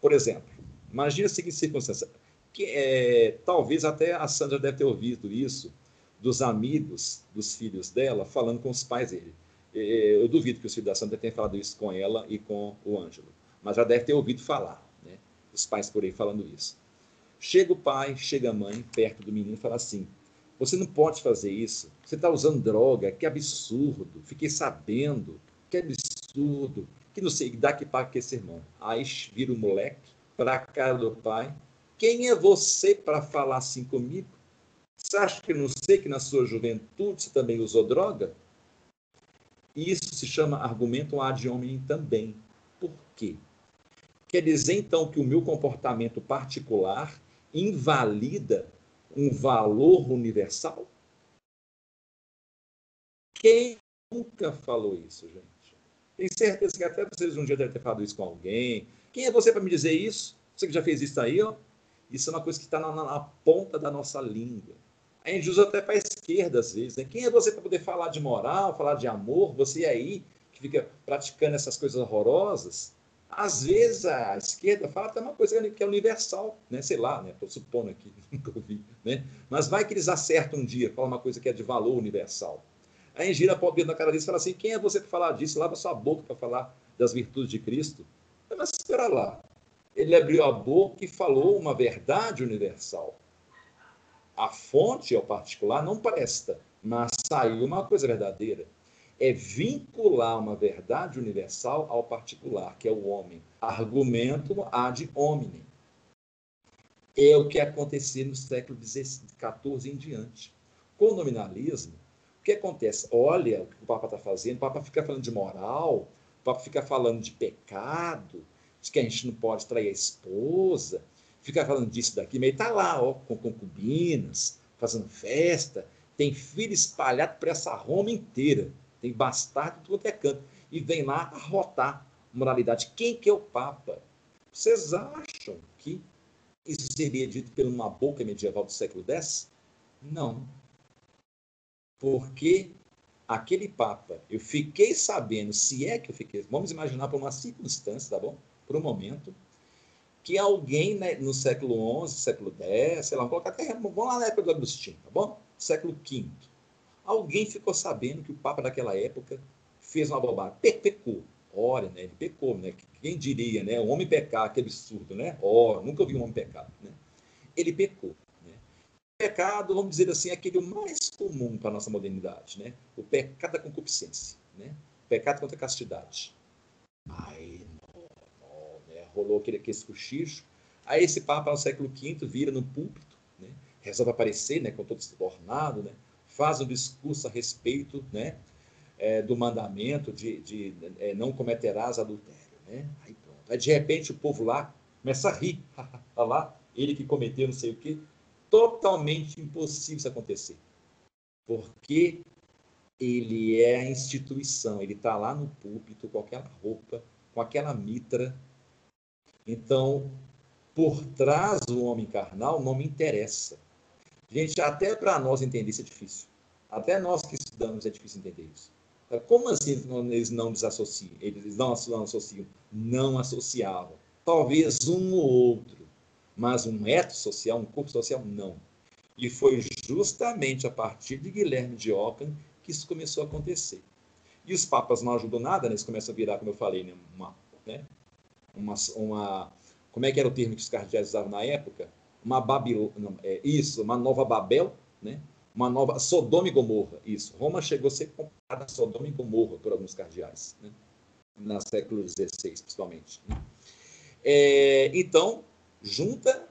Por exemplo, imagine a seguinte circunstância, que é, talvez até a Sandra deve ter ouvido isso dos amigos dos filhos dela falando com os pais dele. Eu duvido que os filhos da Sandra tenham falado isso com ela e com o Ângelo, mas já deve ter ouvido falar, né? Os pais por aí falando isso. Chega o pai, chega a mãe perto do menino e fala assim: Você não pode fazer isso. Você está usando droga. Que absurdo. Fiquei sabendo. Que absurdo. Que não sei, dá que paga que esse irmão. Aí vira o moleque para cara do pai. Quem é você para falar assim comigo? Você acha que não sei que na sua juventude você também usou droga? Isso se chama argumento ad hominem também. Por quê? Quer dizer, então, que o meu comportamento particular invalida um valor universal? Quem nunca falou isso, gente? Tenho certeza que até vocês um dia devem ter falado isso com alguém. Quem é você para me dizer isso? Você que já fez isso aí, ó. Isso é uma coisa que está na, na, ponta da nossa língua. A gente usa até para a esquerda, às vezes. Né? Quem é você para poder falar de moral, falar de amor? Você aí, que fica praticando essas coisas horrorosas, às vezes a esquerda fala até uma coisa que é universal, né? sei lá, né? estou supondo aqui, nunca ouvi, né? mas vai que eles acertam um dia, fala uma coisa que é de valor universal. Aí gira a pobre na cara deles e fala assim: quem é você para falar disso? Lava sua boca para falar das virtudes de Cristo. Mas espera lá. Ele abriu a boca e falou uma verdade universal. A fonte, ao particular, não presta, mas saiu uma coisa verdadeira é vincular uma verdade universal ao particular, que é o homem. Argumento ad hominem. É o que acontecia no século XIV em diante. Com o nominalismo, o que acontece? Olha o que o Papa está fazendo, o Papa fica falando de moral, o Papa fica falando de pecado, de que a gente não pode trair a esposa, fica falando disso daqui, mas está lá, ó, com concubinas, fazendo festa, tem filho espalhado por essa Roma inteira tem bastardo tudo é canto, e vem lá arrotar moralidade. Quem que é o Papa? Vocês acham que isso seria dito por uma boca medieval do século X? Não. Porque aquele Papa, eu fiquei sabendo, se é que eu fiquei, vamos imaginar por uma circunstância, tá bom? Por um momento, que alguém né, no século XI, século X, sei lá, vamos colocar até, vamos lá na época do Agostinho, tá bom? Século V Alguém ficou sabendo que o Papa daquela época fez uma bobagem, pecou. Olha, né? Ele pecou, né? Quem diria, né? O homem pecar, que absurdo, né? Oh, nunca vi um homem pecar, né? Ele pecou. Né? Pecado, vamos dizer assim, é aquele mais comum para a nossa modernidade, né? O pecado da concupiscência, né? O pecado contra a castidade. Aí, não, não, né? rolou aquele, aquele cochicho. Aí esse Papa no século V vira no púlpito, né? resolve aparecer, né? Com todo ornado, né? Faz um discurso a respeito né, é, do mandamento de, de é, não cometerás adultério. Né? Aí pronto. Aí de repente o povo lá começa a rir. Olha lá, ele que cometeu não sei o quê. Totalmente impossível isso acontecer. Porque ele é a instituição, ele está lá no púlpito com aquela roupa, com aquela mitra. Então, por trás do homem carnal não me interessa. Gente, até para nós entender isso é difícil. Até nós que estudamos é difícil entender isso. Como assim eles não desassociam? Eles não associam? Não associavam. Talvez um ou outro, mas um eto social, um corpo social, não. E foi justamente a partir de Guilherme de Ockham que isso começou a acontecer. E os papas não ajudam nada, né? eles começam a virar, como eu falei, né? Uma, né? Uma, uma, como é que era o termo que os cardeais usavam na época? Uma Babilônia, é, isso, uma nova Babel, né? uma nova Sodoma e Gomorra, isso. Roma chegou a ser comparada a Sodoma e Gomorra por alguns cardeais, né? no século XVI, principalmente. Né? É, então, junta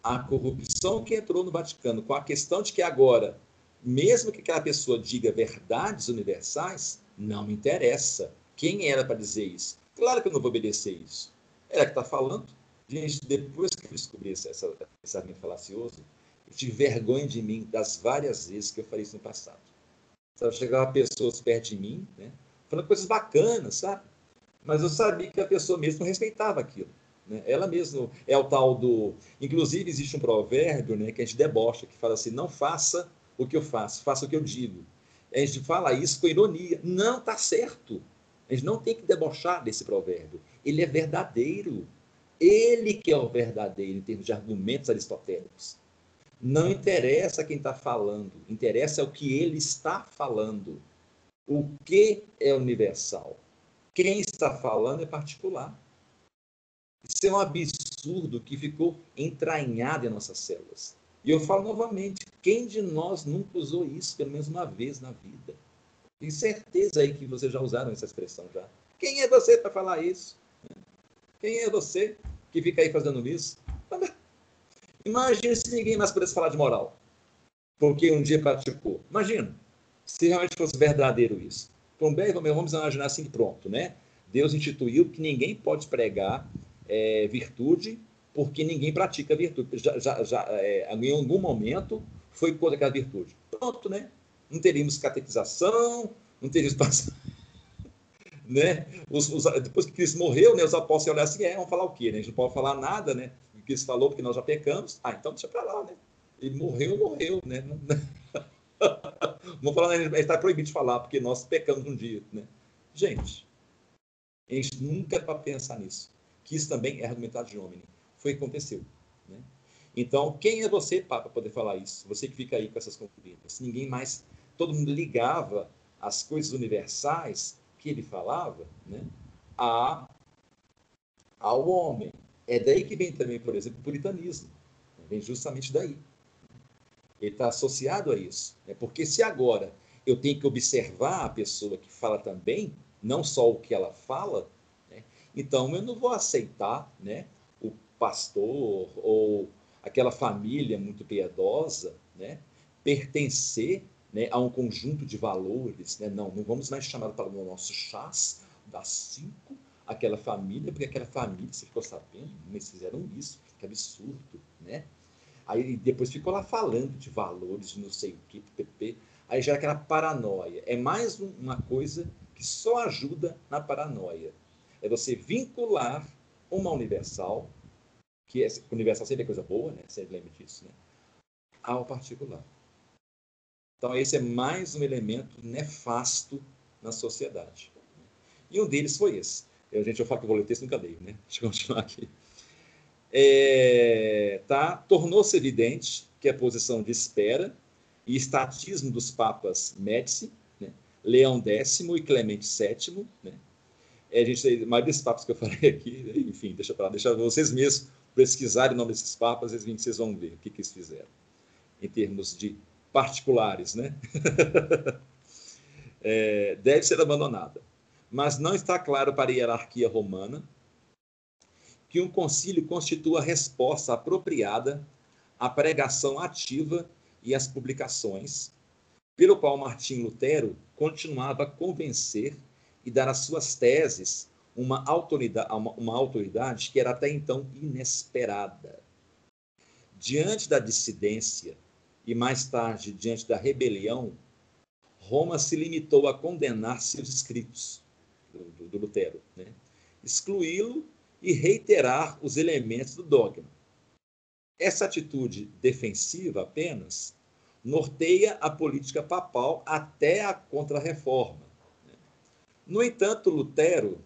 a corrupção que entrou no Vaticano com a questão de que agora, mesmo que aquela pessoa diga verdades universais, não me interessa. Quem era para dizer isso? Claro que eu não vou obedecer isso. Ela que está falando. Gente, depois que eu descobri esse, essa, esse argumento falacioso, eu tive vergonha de mim das várias vezes que eu falei isso no passado. Sabe, chegava pessoas perto de mim, né, falando coisas bacanas, sabe? Mas eu sabia que a pessoa mesmo não respeitava aquilo. Né? Ela mesma é o tal do. Inclusive, existe um provérbio né, que a gente debocha, que fala assim: não faça o que eu faço, faça o que eu digo. A gente fala isso com ironia. Não está certo. A gente não tem que debochar desse provérbio. Ele é verdadeiro. Ele que é o verdadeiro em termos de argumentos aristotélicos. Não interessa quem está falando, interessa o que ele está falando. O que é universal? Quem está falando é particular. Isso é um absurdo que ficou entranhado em nossas células. E eu falo novamente: quem de nós nunca usou isso pelo menos uma vez na vida? Tenho certeza aí que vocês já usaram essa expressão já. Quem é você para falar isso? Quem é você que fica aí fazendo isso? Imagina se ninguém mais pudesse falar de moral, porque um dia praticou. Imagina se realmente fosse verdadeiro isso. Então, bem, vamos imaginar assim, pronto, né? Deus instituiu que ninguém pode pregar é, virtude porque ninguém pratica virtude. Já, já, já é, em algum momento foi contra aquela virtude. Pronto, né? Não teríamos catequização, não teríamos né? Os, os, depois que Cristo morreu, né, os apóstolos olharam assim, é, vamos falar o quê? Né? A gente não pode falar nada, né? O que Cristo falou, porque nós já pecamos. Ah, então deixa para lá, né? Ele morreu, morreu, né? Vamos falar, né? está proibido de falar, porque nós pecamos um dia, né? Gente, a gente nunca é para pensar nisso. Que isso também é argumentado de homem. Foi o que aconteceu, né? Então, quem é você para poder falar isso? Você que fica aí com essas concubinas. Ninguém mais, todo mundo ligava as coisas universais que ele falava, né, a, ao homem. É daí que vem também, por exemplo, o puritanismo. Vem justamente daí. Ele está associado a isso. Né? Porque se agora eu tenho que observar a pessoa que fala também, não só o que ela fala, né? então eu não vou aceitar né, o pastor ou aquela família muito piedosa né, pertencer né, a um conjunto de valores. Né? Não, não vamos mais chamar para o nosso chás das cinco aquela família, porque aquela família, você ficou sabendo, eles fizeram isso, que absurdo, né? Aí depois ficou lá falando de valores, não sei o que, PP. Aí já aquela paranoia. É mais uma coisa que só ajuda na paranoia. É você vincular uma universal, que é, universal sempre é coisa boa, né? Você lembra disso, né? Ao particular. Então, esse é mais um elemento nefasto na sociedade. E um deles foi esse. Eu, gente, eu falo que eu vou ler texto, nunca leio, né? Deixa eu continuar aqui. É, tá? Tornou-se evidente que a posição de espera e estatismo dos papas Médici, né? Leão X e Clemente VII, né? É, gente, maioria desses papas que eu falei aqui, enfim, deixa para deixa vocês mesmos pesquisarem o nome desses papas, vocês vão ver o que, que eles fizeram em termos de particulares, né? é, deve ser abandonada. Mas não está claro para a hierarquia romana que um concílio constitua a resposta apropriada à pregação ativa e às publicações, pelo qual Martim Lutero continuava a convencer e dar às suas teses uma autoridade, uma autoridade que era até então inesperada. Diante da dissidência e mais tarde diante da rebelião, Roma se limitou a condenar seus escritos do, do, do Lutero, né? excluí-lo e reiterar os elementos do dogma. Essa atitude defensiva apenas norteia a política papal até a Contra-Reforma. Né? No entanto, Lutero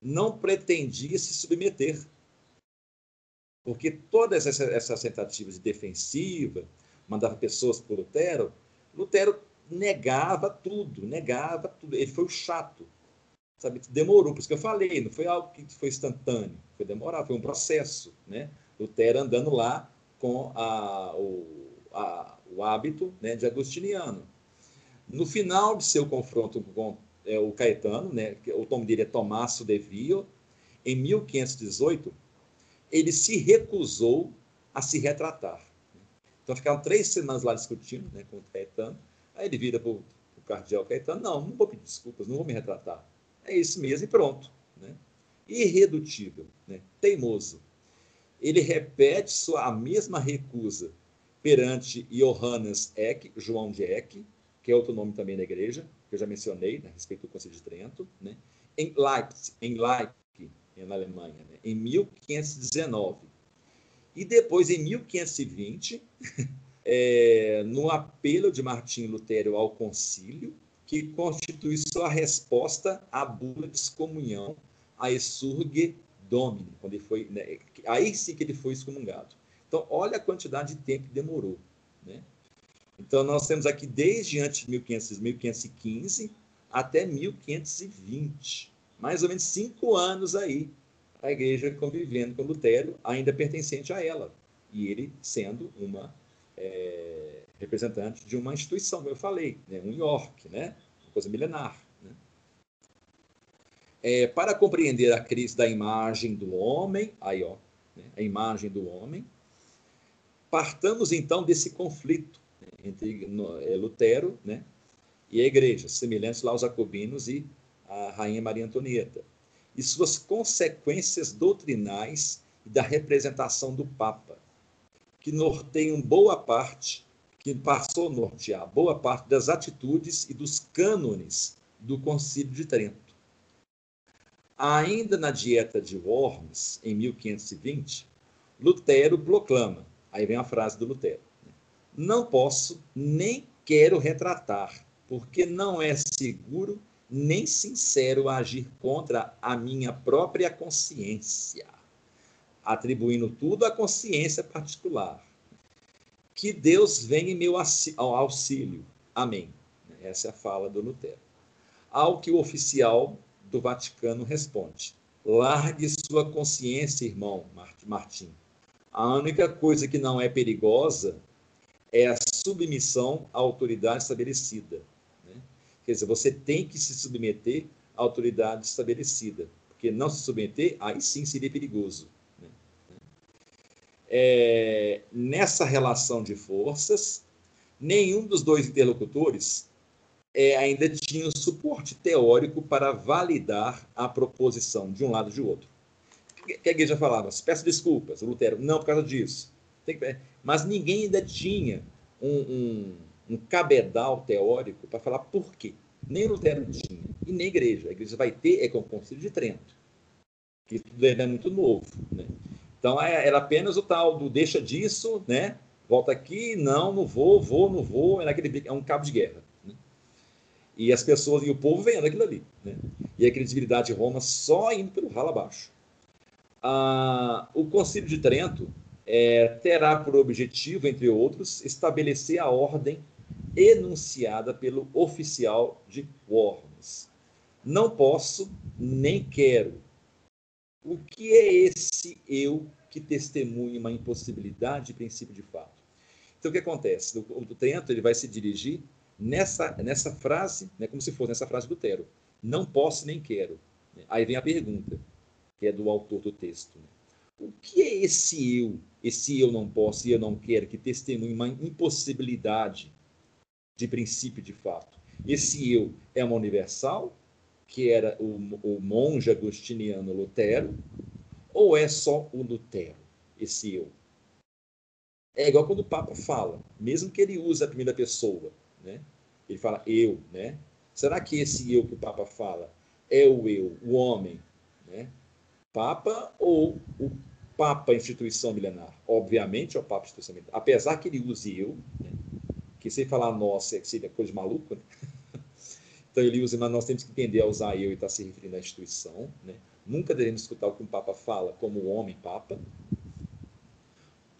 não pretendia se submeter, porque todas essas tentativas de defensiva, mandava pessoas para Lutero, Lutero negava tudo, negava tudo. Ele foi o chato, sabe? Demorou, por isso que eu falei, não foi algo que foi instantâneo, foi demorar, foi um processo, né? Lutero andando lá com a, o, a, o hábito né, de agostiniano. No final de seu confronto com é, o Caetano, né, o nome dele é Tommaso de Vio, em 1518, ele se recusou a se retratar. Então ficaram três semanas lá discutindo né, com o Caetano. Aí ele vira para o cardeal Caetano: não, não vou pedir desculpas, não vou me retratar. É isso mesmo e pronto. Né? Irredutível, né? teimoso. Ele repete sua, a mesma recusa perante Johannes Eck, João de Eck, que é outro nome também da igreja, que eu já mencionei né, a respeito do Conselho de Trento, né? em Leipzig, em Leipzig, na Alemanha, né? em 1519. E depois, em 1520, é, no apelo de Martinho Lutero ao concílio, que constitui sua resposta à bula de excomunhão, a Exurge Domini, quando ele foi, né, aí sim que ele foi excomungado. Então, olha a quantidade de tempo que demorou. Né? Então, nós temos aqui desde antes de 1500, 1515 até 1520, mais ou menos cinco anos aí, a igreja convivendo com Lutero, ainda pertencente a ela, e ele sendo uma é, representante de uma instituição, como eu falei, né? um York, né? uma coisa milenar. Né? É, para compreender a crise da imagem do homem, aí ó, né? a imagem do homem, partamos então desse conflito né? entre no, é, Lutero né? e a igreja, semelhantes lá aos jacobinos e a rainha Maria Antonieta, e suas consequências doutrinais e da representação do Papa, que norteiam boa parte, que passou a nortear boa parte das atitudes e dos cânones do Concílio de Trento. Ainda na Dieta de Worms, em 1520, Lutero proclama, aí vem a frase do Lutero, né? não posso nem quero retratar, porque não é seguro nem sincero agir contra a minha própria consciência atribuindo tudo à consciência particular. Que Deus venha em meu auxílio. Amém. Essa é a fala do Lutero. Ao que o oficial do Vaticano responde: Largue sua consciência, irmão Martim. A única coisa que não é perigosa é a submissão à autoridade estabelecida. Né? Quer dizer, você tem que se submeter à autoridade estabelecida, porque não se submeter, aí sim seria perigoso é, nessa relação de forças, nenhum dos dois interlocutores é, ainda tinha o suporte teórico para validar a proposição de um lado e de outro. Que a igreja falava, peço desculpas, Lutero, não por causa disso. Que, mas ninguém ainda tinha um, um, um cabedal teórico para falar por quê. Nem Lutero tinha, e nem igreja. A igreja vai ter é com o Concílio de Trento, que tudo é muito novo. Né? Então, é, era apenas o tal do deixa disso, né? Volta aqui, não, não vou, vou, não vou. É, naquele, é um cabo de guerra. Né? E as pessoas e o povo vendo aquilo ali. Né? E a credibilidade de Roma só indo pelo ralo abaixo. Ah, o Concílio de Trento é, terá por objetivo, entre outros, estabelecer a ordem enunciada pelo oficial de Worms. Não posso nem quero o que é esse eu que testemunha uma impossibilidade de princípio de fato? Então, o que acontece? O, o Trento ele vai se dirigir nessa, nessa frase, né, como se fosse nessa frase do Lutero. Não posso nem quero. Aí vem a pergunta, que é do autor do texto. Né? O que é esse eu, esse eu não posso e eu não quero, que testemunha uma impossibilidade de princípio de fato? Esse eu é uma universal que era o, o monge agostiniano Lutero, ou é só o Lutero, esse eu? É igual quando o Papa fala, mesmo que ele use a primeira pessoa, né? Ele fala eu, né? Será que esse eu que o Papa fala é o eu, o homem, né? Papa ou o Papa instituição milenar? Obviamente é o Papa instituição milenar. Apesar que ele use eu, né? Que sem falar nossa seria coisa de maluco, né? Então ele usa, mas nós temos que entender a usar eu e estar tá se referindo à instituição. Né? Nunca devemos escutar o que um Papa fala como homem Papa.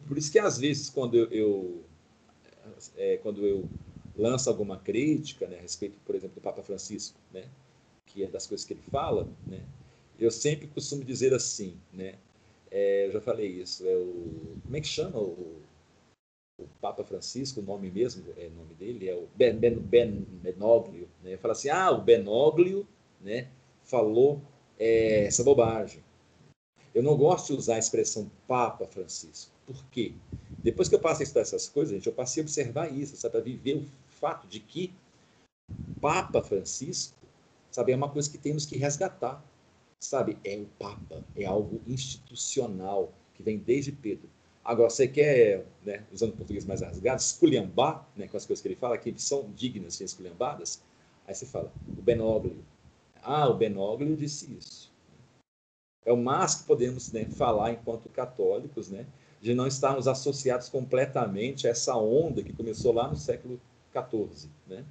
Por isso que às vezes quando eu, eu é, quando eu lanço alguma crítica né, a respeito, por exemplo, do Papa Francisco, né, que é das coisas que ele fala, né, eu sempre costumo dizer assim, né, é, eu já falei isso, é o, como é que chama o, o Papa Francisco, o nome mesmo, é nome dele é o Ben, ben, ben Benoglio, né? Fala assim, ah, o Benoglio, né, falou é, essa bobagem. Eu não gosto de usar a expressão Papa Francisco. Por quê? Depois que eu passei a estudar essas coisas, gente, eu passei a observar isso, sabe, para viver o fato de que Papa Francisco, sabe, é uma coisa que temos que resgatar, sabe? É o Papa, é algo institucional que vem desde Pedro. Agora, você quer, né, usando português mais rasgado, esculhambar né, com as coisas que ele fala, que são dignas de esculhambadas, aí você fala, o Benoglio. Ah, o Benoglio disse isso. É o máximo que podemos né, falar enquanto católicos, né? De não estarmos associados completamente a essa onda que começou lá no século XIV, né?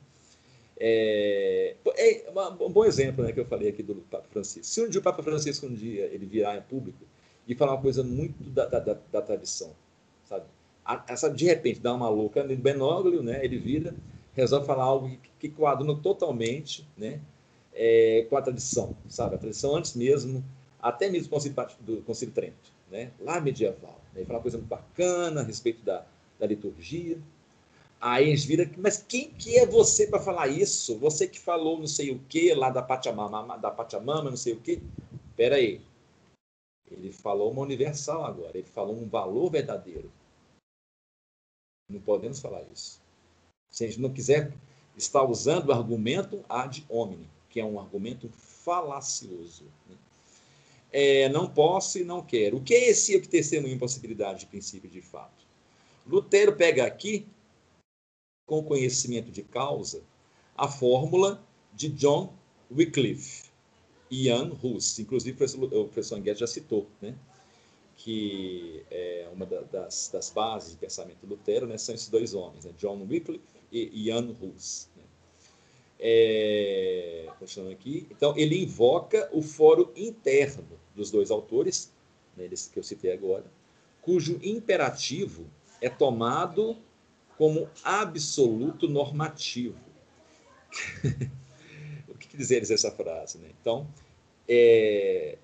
É, é um bom exemplo né, que eu falei aqui do Papa Francisco. Se um dia o Papa Francisco um dia ele virar em público e falar uma coisa muito da, da, da, da tradição, sabe? Essa, de repente dá uma louca no Benóglio, né? Ele vira, resolve falar algo que, que coaduna totalmente, né? É, com a tradição, sabe? A tradição antes mesmo, até mesmo do Concílio, do Concílio Trento, né? Lá medieval. Né? Ele fala uma coisa muito bacana a respeito da, da liturgia, Aí eles viram, mas quem que é você para falar isso? Você que falou não sei o que lá da Pachamama, da Pachamama, não sei o que. Espera aí. Ele falou uma universal agora. Ele falou um valor verdadeiro. Não podemos falar isso. Se a gente não quiser estar usando o argumento ad hominem, que é um argumento falacioso. Né? É, não posso e não quero. O que é esse testemunha impossibilidade de princípio de fato? Lutero pega aqui com conhecimento de causa, a fórmula de John Wycliffe Jan Hus. Inclusive, o professor Anguete já citou, né? que é uma das, das, bases do pensamento Lutero né? são esses dois homens, né? John Wycliffe e Jan Hus. Né? É, continuando aqui, então ele invoca o fórum interno dos dois autores, né, que eu citei agora, cujo imperativo é tomado como absoluto normativo. o que quer dizer essa frase? Né? Então, é,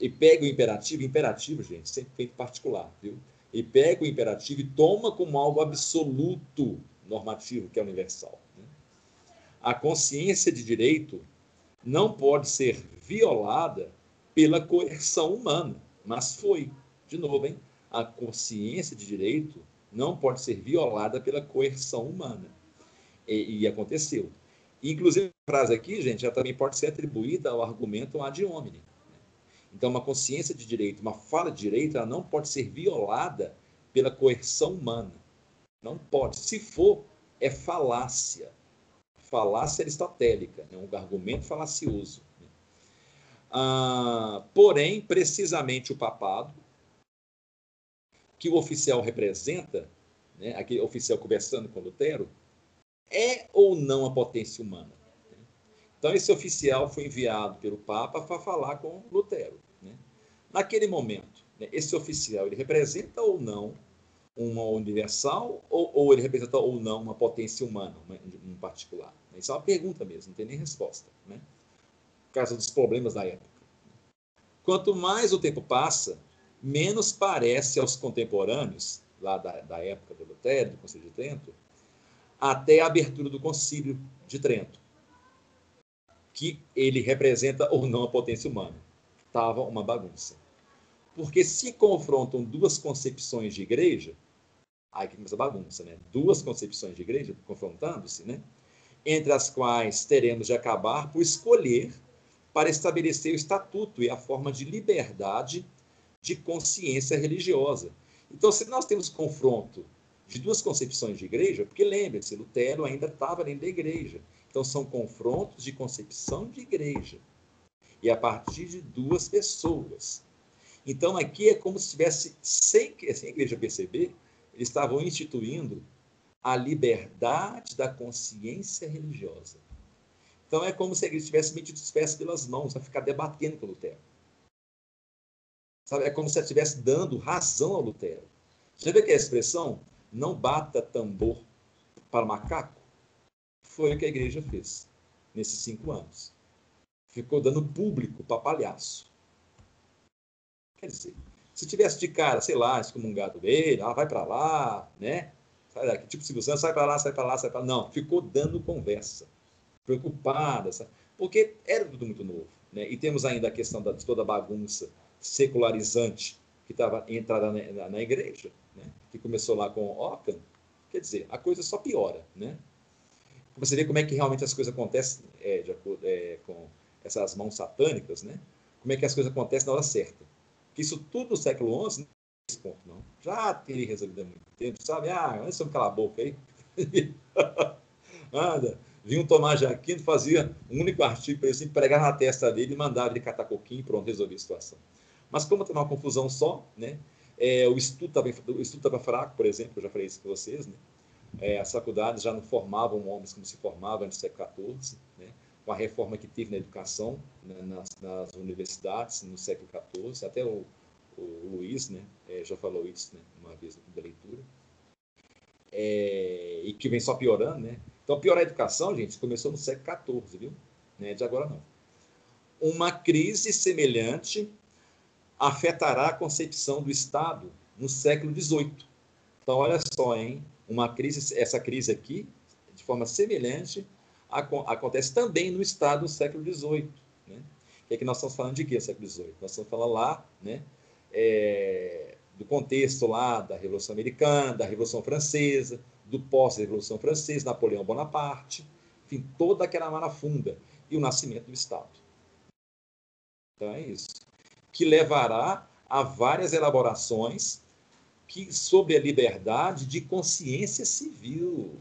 e pega o imperativo, imperativo, gente, sempre feito particular, viu? E pega o imperativo e toma como algo absoluto normativo, que é universal. Né? A consciência de direito não pode ser violada pela coerção humana, mas foi. De novo, hein? A consciência de direito não pode ser violada pela coerção humana. E, e aconteceu. Inclusive, a frase aqui, gente, já também pode ser atribuída ao argumento ad hominem. Né? Então, uma consciência de direito, uma fala de direito, ela não pode ser violada pela coerção humana. Não pode. Se for, é falácia. Falácia aristotélica, né? um argumento falacioso. Né? Ah, porém, precisamente o papado, que o oficial representa, né, aquele oficial conversando com Lutero, é ou não a potência humana? Então, esse oficial foi enviado pelo Papa para falar com Lutero. Né? Naquele momento, né, esse oficial ele representa ou não uma universal ou, ou, ele representa ou não uma potência humana, uma, um particular? Isso é uma pergunta mesmo, não tem nem resposta. Né? Por causa dos problemas da época. Quanto mais o tempo passa, menos parece aos contemporâneos, lá da, da época do Lutero, do Concílio de Trento, até a abertura do Concílio de Trento, que ele representa ou não a potência humana. Estava uma bagunça. Porque se confrontam duas concepções de igreja, aí que começa a bagunça, né? Duas concepções de igreja confrontando-se, né? Entre as quais teremos de acabar por escolher para estabelecer o estatuto e a forma de liberdade de consciência religiosa. Então, se nós temos confronto de duas concepções de igreja, porque lembre-se, Lutero ainda estava dentro da igreja. Então, são confrontos de concepção de igreja. E a partir de duas pessoas. Então, aqui é como se tivesse, sem, sem a igreja perceber, eles estavam instituindo a liberdade da consciência religiosa. Então, é como se a igreja tivesse metido os pés pelas mãos, a ficar debatendo com Lutero. Sabe? É como se ela estivesse dando razão ao Lutero. Você vê que a expressão não bata tambor para macaco foi o que a igreja fez nesses cinco anos. Ficou dando público para palhaço. Quer dizer, se tivesse de cara, sei lá, excomungado ele, ah, vai para lá, né? Sai daqui, tipo Silvio Santos, sai para lá, sai para lá, sai para lá. Não, ficou dando conversa, preocupada, sabe? porque era tudo muito novo. Né? E temos ainda a questão da, de toda a bagunça secularizante que estava entrada na, na, na, igreja, né? que começou lá com Ockham, quer dizer, a coisa só piora, né? Você vê como é que realmente as coisas acontecem é, de, é, com essas mãos satânicas, né? Como é que as coisas acontecem na hora certa. Que isso tudo no século XI, não esse ponto, não. Já teria resolvido há muito tempo, sabe? Ah, nós somos cala a boca aí. Anda. Vinha um Tomás de Aquino, fazia um único artigo para assim, pregar na testa dele e mandava ele catar coquinho e pronto, resolvia a situação. Mas como tem uma confusão só, né? É, o estudo estava fraco, por exemplo, eu já falei isso com vocês, né? É, as faculdades já não formavam homens como se formavam no século XIV, né? com a reforma que teve na educação, né? nas, nas, universidades no século XIV, até o, o Luiz né? É, já falou isso né? uma vez na leitura, é, e que vem só piorando, né? Então, piorar a educação, gente, começou no século XIV, viu? Não é de agora, não. Uma crise semelhante afetará a concepção do Estado no século XVIII. Então, olha só, hein? Uma crise, essa crise aqui, de forma semelhante, acontece também no Estado no século XVIII. Né? É que nós estamos falando de quê, século XVIII? Nós estamos falando lá, né? É, do contexto lá da Revolução Americana, da Revolução Francesa, do pós-Revolução Francesa, Napoleão Bonaparte, enfim, toda aquela marafunda e o nascimento do Estado. Então é isso. Que levará a várias elaborações que, sobre a liberdade de consciência civil.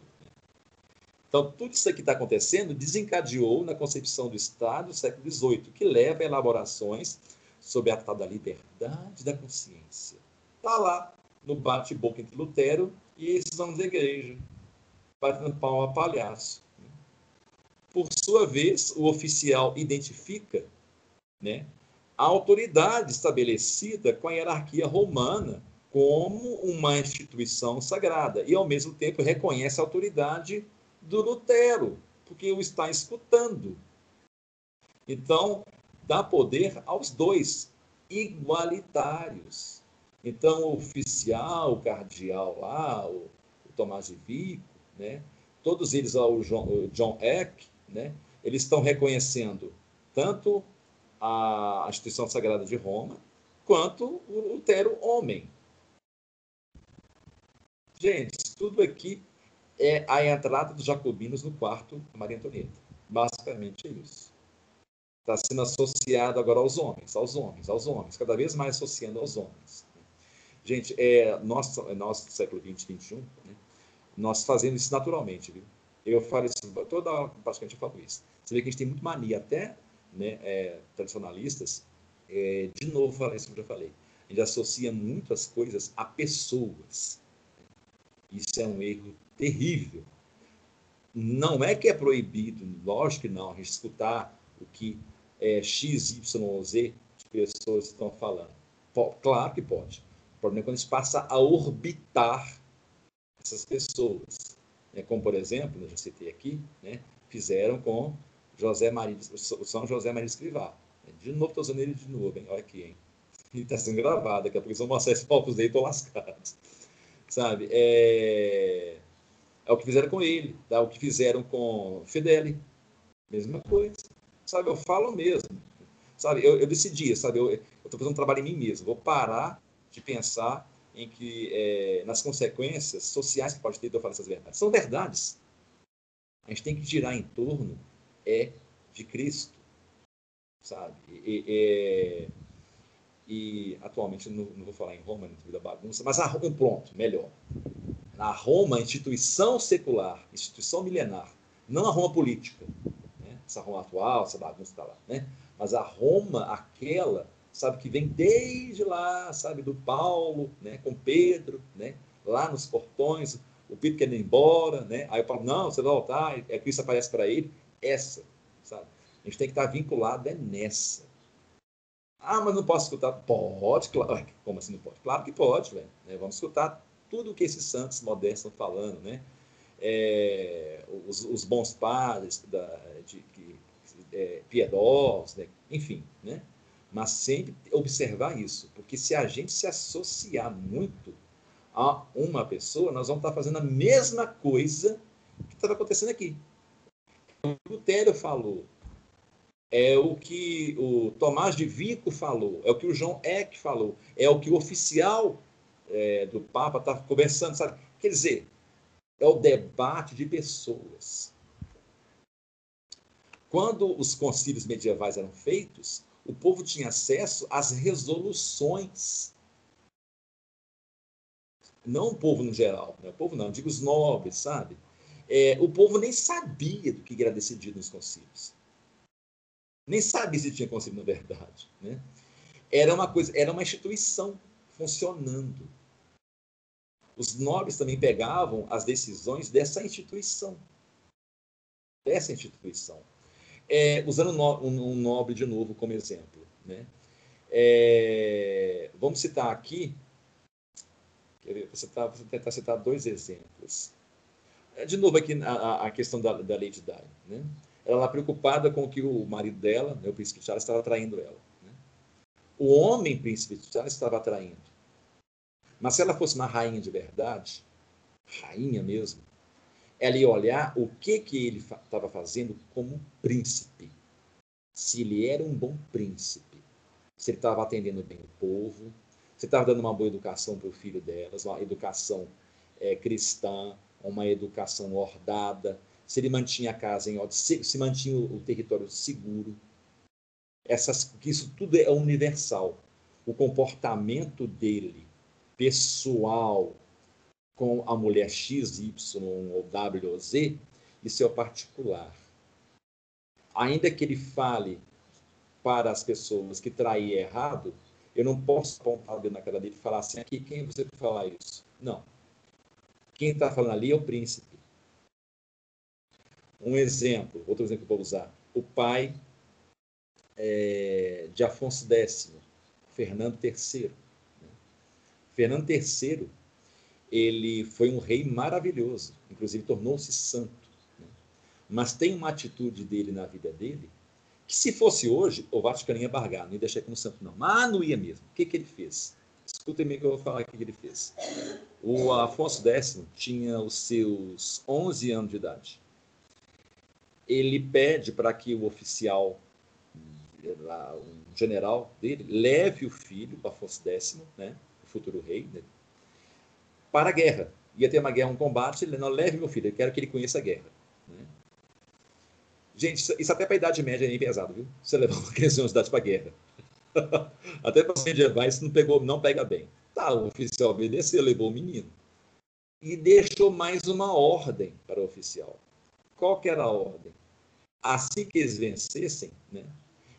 Então, tudo isso que está acontecendo desencadeou na concepção do Estado do século XVIII, que leva a elaborações sobre a tal da liberdade da consciência. Está lá no bate-boca entre Lutero e esses homens da igreja, batendo pau a palhaço. Por sua vez, o oficial identifica né, a autoridade estabelecida com a hierarquia romana como uma instituição sagrada e, ao mesmo tempo, reconhece a autoridade do Lutero, porque o está escutando. Então, dá poder aos dois, igualitários. Então, o oficial, o cardeal lá, o, o Tomás de Vico, né? todos eles, o John, o John Eck, né? eles estão reconhecendo tanto a instituição sagrada de Roma, quanto o Lutero homem. Gente, tudo aqui é a entrada dos jacobinos no quarto Maria Antonieta. Basicamente é isso. Está sendo associado agora aos homens, aos homens, aos homens, cada vez mais associando aos homens. Gente, é, nós, nós do século XX, XXI, né, nós fazemos isso naturalmente, viu? Eu falo isso, toda praticamente eu falo isso. Você vê que a gente tem muito mania, até né, é, tradicionalistas, é, de novo, falei isso que eu já falei, a gente associa muitas coisas a pessoas. Isso é um erro terrível. Não é que é proibido, lógico que não, a gente escutar o que é, X, Y Z de pessoas estão falando. Claro que pode. O problema é quando a gente passa a orbitar essas pessoas. Né? Como, por exemplo, eu já citei aqui, né? fizeram com José Maria, São José Maria Escrivá. De novo, estou usando ele de novo, hein? olha aqui, hein? E está sendo gravado, daqui a pouco eles vão mostrar esse palcos dele, estou lascado. Sabe? É... é o que fizeram com ele, tá? o que fizeram com Fidele. Mesma coisa. Sabe, eu falo mesmo. Sabe, eu, eu decidi, sabe, eu estou fazendo um trabalho em mim mesmo. Vou parar de pensar em que é, nas consequências sociais que pode ter de eu falar essas verdades. São verdades. A gente tem que girar em torno é de Cristo, sabe? E, e, e atualmente não, não, vou falar em Roma, não da bagunça, mas a Roma, pronto, melhor. A Roma, instituição secular, instituição milenar, não a Roma política, né? essa Roma atual, essa bagunça está lá, né? Mas a Roma, aquela sabe, que vem desde lá, sabe, do Paulo, né, com Pedro, né, lá nos portões, o Pedro querendo ir embora, né, aí o Paulo, não, você vai voltar, é que isso aparece para ele, essa, sabe, a gente tem que estar vinculado é nessa. Ah, mas não posso escutar? Pode, claro. Como assim não pode? Claro que pode, velho. Né? Vamos escutar tudo o que esses santos modestos estão falando, né? É, os, os, bons padres, da, de, de, é, piedosos, né? enfim, né? mas sempre observar isso, porque se a gente se associar muito a uma pessoa, nós vamos estar fazendo a mesma coisa que estava acontecendo aqui. Lutero falou, é o que o Tomás de Vico falou, é o que o João Eck falou, é o que o oficial é, do Papa está conversando, sabe? Quer dizer, é o debate de pessoas. Quando os concílios medievais eram feitos, o povo tinha acesso às resoluções. Não o povo no geral, né? o povo não, digo os nobres, sabe? É, o povo nem sabia do que era decidido nos concílios. Nem sabia se tinha concílio na verdade. Né? Era uma coisa, era uma instituição funcionando. Os nobres também pegavam as decisões dessa instituição. Dessa instituição. É, usando um nobre de novo como exemplo. Né? É, vamos citar aqui, vou, vou tentar citar dois exemplos. É, de novo aqui a, a questão da, da Lady Di. Né? Ela está preocupada com que o marido dela, né, o príncipe Charles, estava traindo ela. Né? O homem príncipe Charles estava traindo. Mas se ela fosse uma rainha de verdade, rainha mesmo, ela ia olhar o que, que ele estava fazendo como príncipe. Se ele era um bom príncipe, se ele estava atendendo bem o povo, se estava dando uma boa educação para o filho delas, uma educação é, cristã, uma educação ordada, se ele mantinha a casa em ordem, se, se mantinha o, o território seguro. Essas, isso tudo é universal. O comportamento dele, pessoal, com a mulher X, Y ou W ou Z, isso é o particular. Ainda que ele fale para as pessoas que trair errado, eu não posso apontar o dedo na cara dele e falar assim, aqui, quem é você para falar isso? Não. Quem está falando ali é o príncipe. Um exemplo, outro exemplo que eu vou usar. O pai é, de Afonso X, Fernando III. Né? Fernando III, ele foi um rei maravilhoso, inclusive tornou-se santo. Né? Mas tem uma atitude dele na vida dele que se fosse hoje, o Vaticano ia bargar, não ia deixar como santo, não. Mas não ia mesmo. O que, que ele fez? Escutem bem o que eu vou falar o que ele fez. O Afonso X tinha os seus 11 anos de idade. Ele pede para que o oficial, um general dele, leve o filho, o Afonso X, né, o futuro rei, né, para a guerra. Ia ter uma guerra, um combate, ele não leve meu filho, eu quero que ele conheça a guerra. Né? Gente, isso até para a Idade Média é bem pesado, viu? Você levar uma criança de uma cidade para a guerra. Até para os medievais não, pegou, não pega bem. O oficial obedeceu, levou o menino. E deixou mais uma ordem para o oficial. Qual que era a ordem? Assim que eles vencessem, né,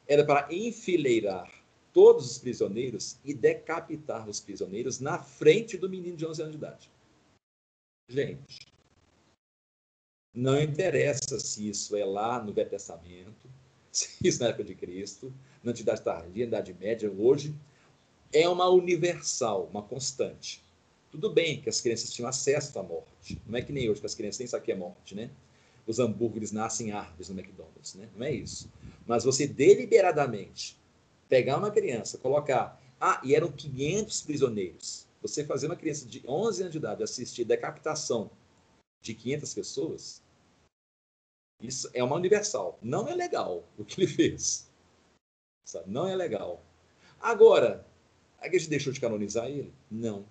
era para enfileirar todos os prisioneiros e decapitar os prisioneiros na frente do menino de 11 anos de idade. Gente, não interessa se isso é lá no Velho Testamento, se isso é na época de Cristo, na Antiguidade Tardia, na Idade Média, hoje, é uma universal, uma constante. Tudo bem que as crianças tinham acesso à morte. Não é que nem hoje, que as crianças nem sabem que é morte, né? Os hambúrgueres nascem em árvores no McDonald's, né? Não é isso. Mas você deliberadamente pegar uma criança, colocar... Ah, e eram 500 prisioneiros. Você fazer uma criança de 11 anos de idade assistir decapitação de 500 pessoas, isso é uma universal. Não é legal o que ele fez. Não é legal. Agora, a igreja deixou de canonizar ele? Não.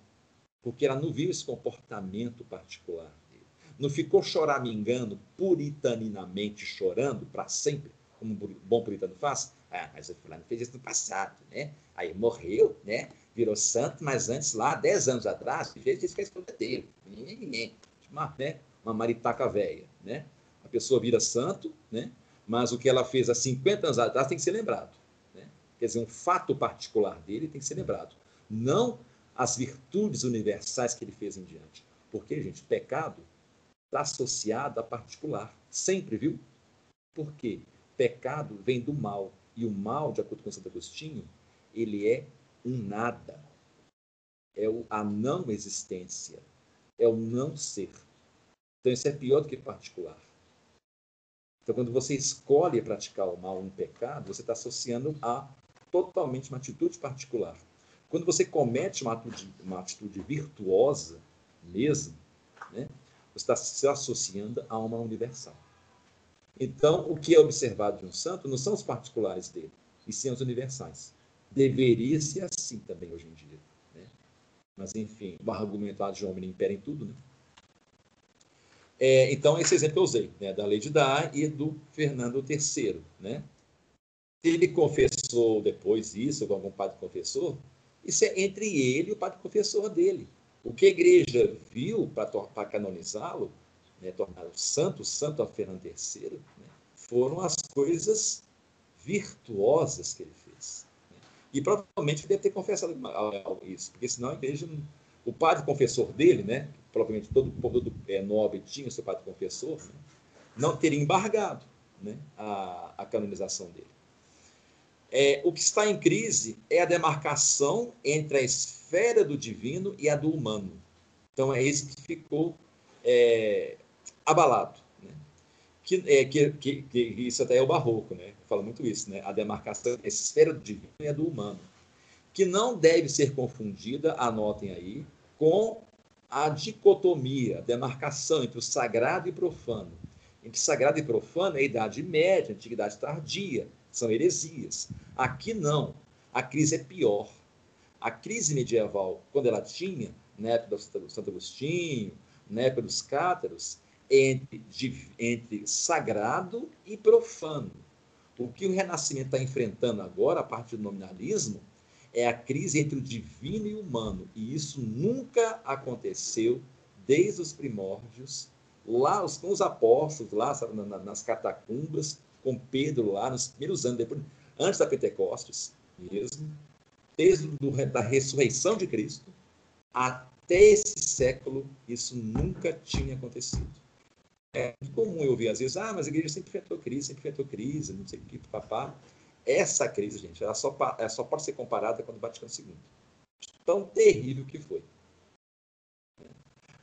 Porque ela não viu esse comportamento particular dele. Não ficou choramingando, puritaninamente chorando para sempre, como um bom puritano faz. Ah, mas o fulano fez isso no passado, né? Aí morreu, né? Virou santo, mas antes, lá, 10 anos atrás, fez isso que é a esposa dele. Uma, né? uma maritaca velha, né? A pessoa vira santo, né? Mas o que ela fez há 50 anos atrás tem que ser lembrado. Quer dizer, um fato particular dele tem que ser lembrado. Não as virtudes universais que ele fez em diante. Porque, gente, pecado está associado a particular. Sempre, viu? Por quê? Pecado vem do mal. E o mal, de acordo com Santo Agostinho, ele é um nada. É a não existência. É o não ser. Então, isso é pior do que particular. Então, quando você escolhe praticar o mal, um pecado, você está associando a totalmente uma atitude particular. Quando você comete uma atitude, uma atitude virtuosa mesmo, né, você está se associando a uma universal. Então, o que é observado de um santo não são os particulares dele, e sim os universais. Deveria ser assim também hoje em dia. Né? Mas, enfim, o argumento de homem impera em tudo. Né? É, então, esse exemplo eu usei, né, da Lady Di e do Fernando III. Né? Ele confessou depois isso com algum padre confessor, isso é entre ele e o padre confessor dele. O que a igreja viu para canonizá-lo, né, tornar o santo, santo a Fernando III, né, foram as coisas virtuosas que ele fez. Né? E provavelmente deve ter confessado isso, porque senão a igreja, o padre confessor dele, né, provavelmente todo o povo é, nobre tinha seu padre confessor, né, não teria embargado né, a, a canonização dele. É, o que está em crise é a demarcação entre a esfera do divino e a do humano. Então, é isso que ficou é, abalado. Né? Que, é, que, que, que, isso até é o barroco, né? fala muito isso, né? a demarcação entre a esfera do divino e a do humano, que não deve ser confundida, anotem aí, com a dicotomia, a demarcação entre o sagrado e profano. Entre sagrado e profano é a Idade Média, a Antiguidade Tardia, são heresias. Aqui não. A crise é pior. A crise medieval, quando ela tinha, na época do Santo Agostinho, na época dos cátaros, entre, de, entre sagrado e profano. O que o Renascimento está enfrentando agora, a partir do nominalismo, é a crise entre o divino e o humano. E isso nunca aconteceu desde os primórdios, lá com os apóstolos, lá nas catacumbas, com Pedro lá nos primeiros anos, depois, antes da Pentecostes mesmo, desde do, da ressurreição de Cristo até esse século, isso nunca tinha acontecido. É comum eu ouvir às vezes, ah, mas a igreja sempre enfrentou crise, sempre enfrentou crise, não sei o que, papá. Essa crise, gente, ela só, ela só pode ser comparada com o Vaticano II. Tão terrível que foi.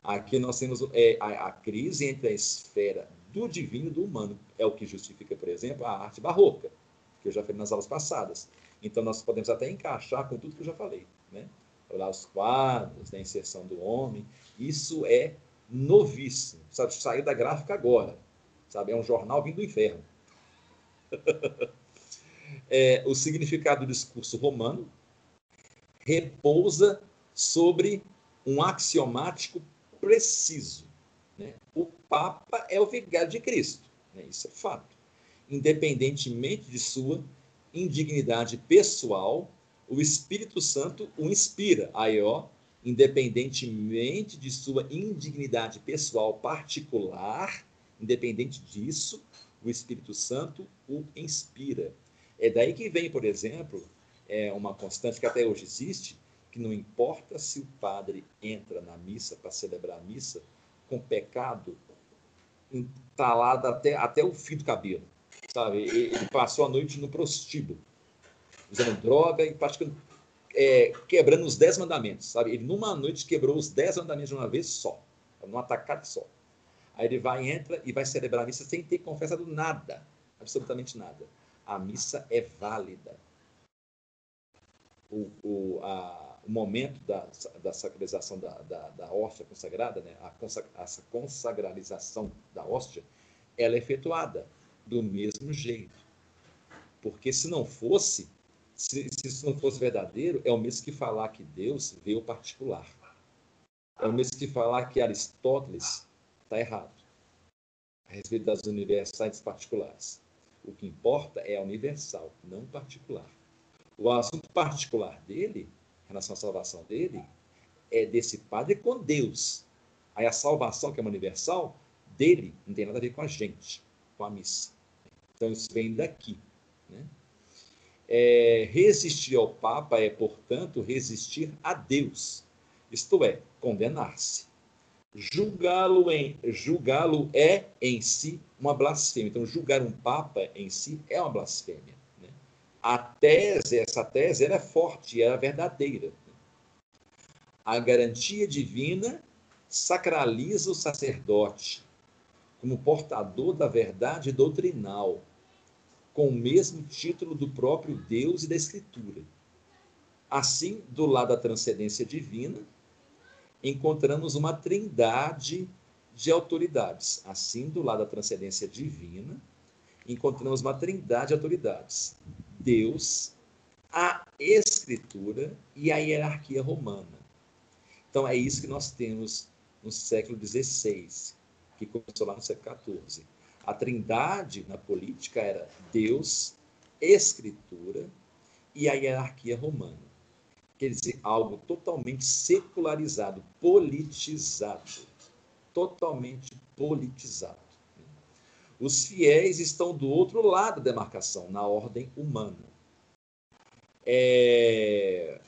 Aqui nós temos é, a, a, crise entre a esfera do divino do humano. É o que justifica, por exemplo, a arte barroca, que eu já falei nas aulas passadas. Então, nós podemos até encaixar com tudo que eu já falei. Né? Olhar os quadros, né? a inserção do homem. Isso é novíssimo. Sabe? Saiu da gráfica agora. Sabe? É um jornal vindo do inferno. é, o significado do discurso romano repousa sobre um axiomático preciso. Né? O Papa é o vigário de Cristo, né? isso é fato. Independentemente de sua indignidade pessoal, o Espírito Santo o inspira. Aí, ó, independentemente de sua indignidade pessoal particular, independente disso, o Espírito Santo o inspira. É daí que vem, por exemplo, é uma constante que até hoje existe, que não importa se o padre entra na missa para celebrar a missa com pecado entalado até, até o fio do cabelo, sabe? Ele passou a noite no prostíbulo, usando droga e praticando, é, quebrando os dez mandamentos, sabe? Ele numa noite quebrou os dez mandamentos de uma vez só, numa atacada só. Aí ele vai, entra e vai celebrar a missa sem ter confessado nada, absolutamente nada. A missa é válida. O, o, a, o momento da, da sacralização da, da, da hóstia consagrada, né, a, consagra, a consagralização da hóstia, ela é efetuada do mesmo jeito. Porque se não fosse, se, se isso não fosse verdadeiro, é o mesmo que falar que Deus veio particular. É o mesmo que falar que Aristóteles está errado a respeito das universais particulares. O que importa é a universal, não particular. O assunto particular dele relação à salvação dele, é desse padre com Deus. Aí a salvação, que é uma universal, dele não tem nada a ver com a gente, com a missa. Então isso vem daqui. Né? É, resistir ao Papa é, portanto, resistir a Deus, isto é, condenar-se. Julgá-lo em julgá-lo é em si uma blasfêmia. Então, julgar um Papa em si é uma blasfêmia a tese, essa tese era forte, era verdadeira. A garantia divina sacraliza o sacerdote como portador da verdade doutrinal, com o mesmo título do próprio Deus e da Escritura. Assim, do lado da transcendência divina, encontramos uma trindade de autoridades. Assim, do lado da transcendência divina, encontramos uma trindade de autoridades. Deus, a Escritura e a hierarquia romana. Então, é isso que nós temos no século XVI, que começou lá no século XIV. A trindade na política era Deus, Escritura e a hierarquia romana. Quer dizer, algo totalmente secularizado, politizado. Totalmente politizado. Os fiéis estão do outro lado da demarcação, na ordem humana. É,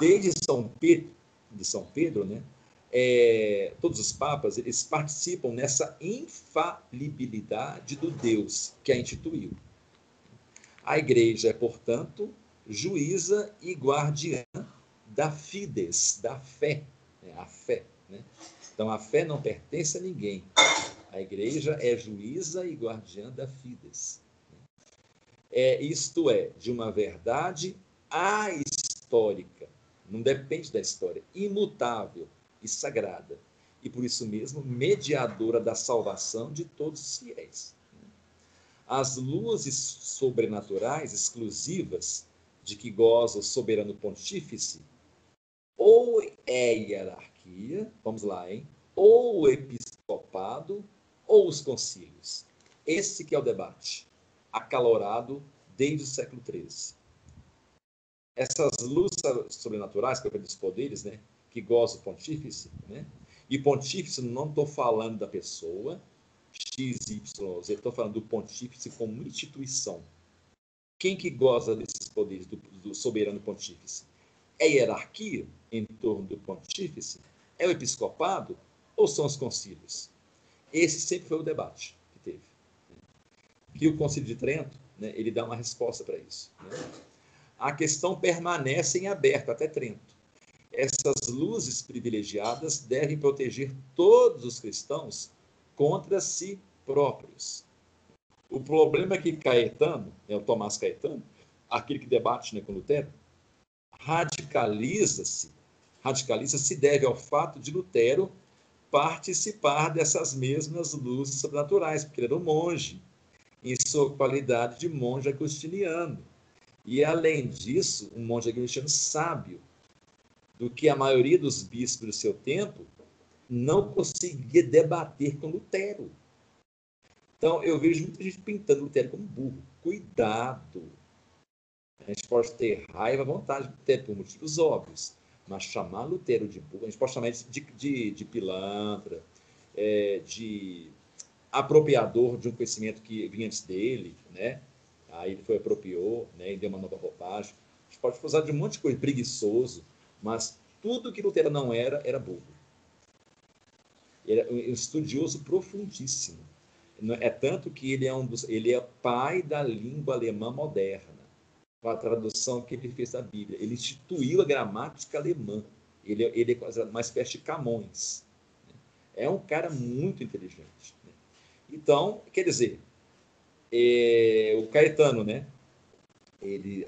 desde São Pedro, de São Pedro, né? É, todos os papas eles participam nessa infalibilidade do Deus que a instituiu. A igreja é, portanto, juíza e guardiã da fides, da fé, né? a fé. Né? Então, a fé não pertence a ninguém. A igreja é juíza e guardiã da fides. Né? É, isto é, de uma verdade ahistórica, não depende da história, imutável e sagrada, e por isso mesmo mediadora da salvação de todos os fiéis. As luzes sobrenaturais exclusivas de que goza o soberano pontífice, ou é hierarquia, vamos lá, hein? Ou episcopado, ou os concílios. Esse que é o debate, acalorado desde o século XIII. Essas luzes sobrenaturais, que é dos poderes, né? Que goza o pontífice, né? E pontífice, não estou falando da pessoa, X, Y, Z, estou falando do pontífice como instituição. Quem que goza desses poderes do, do soberano pontífice? É hierarquia em torno do pontífice? É o episcopado? Ou são os concílios? Esse sempre foi o debate que teve. Que o Concílio de Trento, né, ele dá uma resposta para isso. Né? A questão permanece em aberto até Trento. Essas luzes privilegiadas devem proteger todos os cristãos contra si próprios. O problema é que Caetano, é o Tomás Caetano, aquele que debate né, com Lutero, radicaliza-se, radicaliza-se deve ao fato de Lutero participar dessas mesmas luzes sobrenaturais, porque ele era um monge, em sua qualidade de monge agostiniano. E, além disso, um monge agostiniano sábio, do que a maioria dos bispos do seu tempo não conseguia debater com Lutero. Então, eu vejo muita gente pintando Lutero como burro. Cuidado! A gente pode ter raiva à vontade de Lutero por motivos óbvios, mas chamar Lutero de burro, a gente pode chamar de, de, de pilantra, é, de apropriador de um conhecimento que vinha antes dele, né? Aí ele foi apropriou, né? E deu uma nova roupagem. A gente pode usar de um monte de coisa, preguiçoso, mas tudo que Lutero não era, era burro. Ele é um estudioso profundíssimo. É tanto que ele é, um dos, ele é pai da língua alemã moderna, com a tradução que ele fez da Bíblia. Ele instituiu a gramática alemã. Ele, ele é uma espécie de Camões. Né? É um cara muito inteligente. Né? Então, quer dizer, é, o Caetano, né? Ele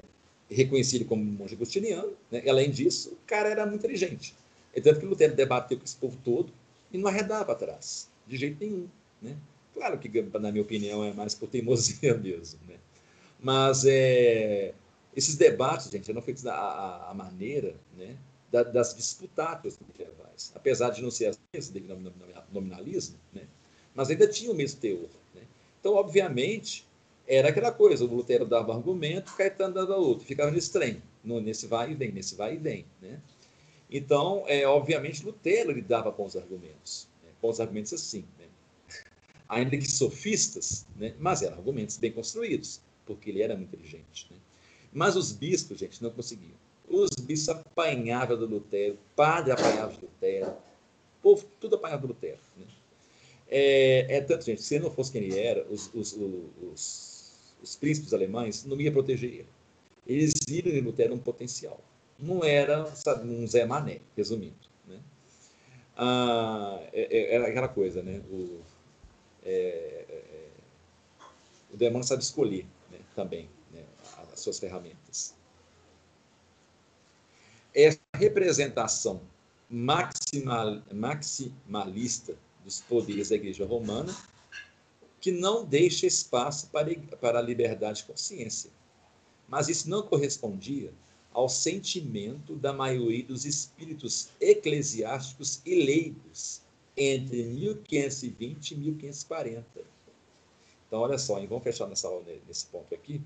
reconhecido como monge agostiniano. Né? Além disso, o cara era muito inteligente. É tanto que Lutero debateu com esse povo todo e não arredava atrás, de jeito nenhum. Né? Claro que, na minha opinião, é mais por teimosia mesmo. Né? Mas é, esses debates, gente, eram feitos a, maneira né, das disputatas medievais. Apesar de não ser assim, ao nominalismo, né? mas ainda tinha o mesmo teor. Né? Então, obviamente, era aquela coisa, o Lutero dava argumento, Caetano dava outro, ficava nesse trem, nesse vai e vem, nesse vai e vem. Né? Então, é, obviamente, Lutero lidava com os argumentos, né? com os argumentos assim, né? ainda que sofistas, né? mas eram argumentos bem construídos, porque ele era muito inteligente. Né? Mas os bispos, gente, não conseguiam. Os bispos apanhavam do Lutero, o padre apanhava do Lutero, o povo tudo apanhava do Lutero. Né? É, é, tanto, gente, se ele não fosse quem ele era, os, os, os os príncipes alemães, não ia proteger ele. Eles viram em Lutero um potencial. Não era sabe, um Zé Mané, resumindo. Né? Ah, é, é, era aquela coisa, né? O, é, é, o demônio sabe escolher né? também suas ferramentas. Essa representação maximal, maximalista dos poderes da Igreja Romana que não deixa espaço para, para a liberdade de consciência. Mas isso não correspondia ao sentimento da maioria dos espíritos eclesiásticos e leigos entre 1520 e 1540. Então, olha só, hein, vamos fechar nessa, nesse ponto aqui.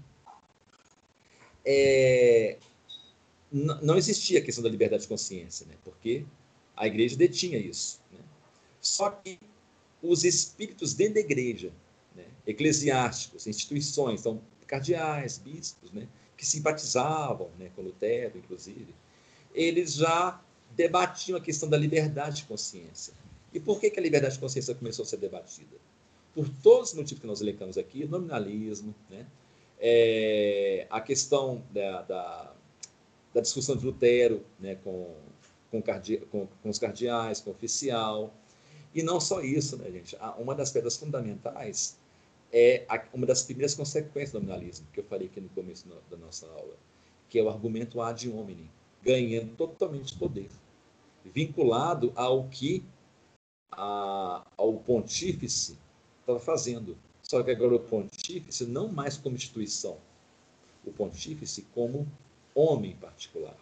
É, não existia a questão da liberdade de consciência, né? porque a igreja detinha isso. Né? Só que os espíritos dentro da igreja né, eclesiásticos, instituições, então cardeais, bispos, né, que simpatizavam né, com Lutero, inclusive, eles já debatiam a questão da liberdade de consciência. E por que, que a liberdade de consciência começou a ser debatida? Por todos os motivos que nós elencamos aqui, nominalismo, né? É, a questão da, da, da, discussão de Lutero né, com, com, com, com, os cardeais, com o oficial. E não só isso, né, gente? Uma das pedras fundamentais é uma das primeiras consequências do nominalismo, que eu falei aqui no começo da nossa aula, que é o argumento ad hominem, ganhando totalmente poder, vinculado ao que a, ao pontífice estava fazendo. Só que agora o pontífice não mais como instituição, o pontífice como homem particular.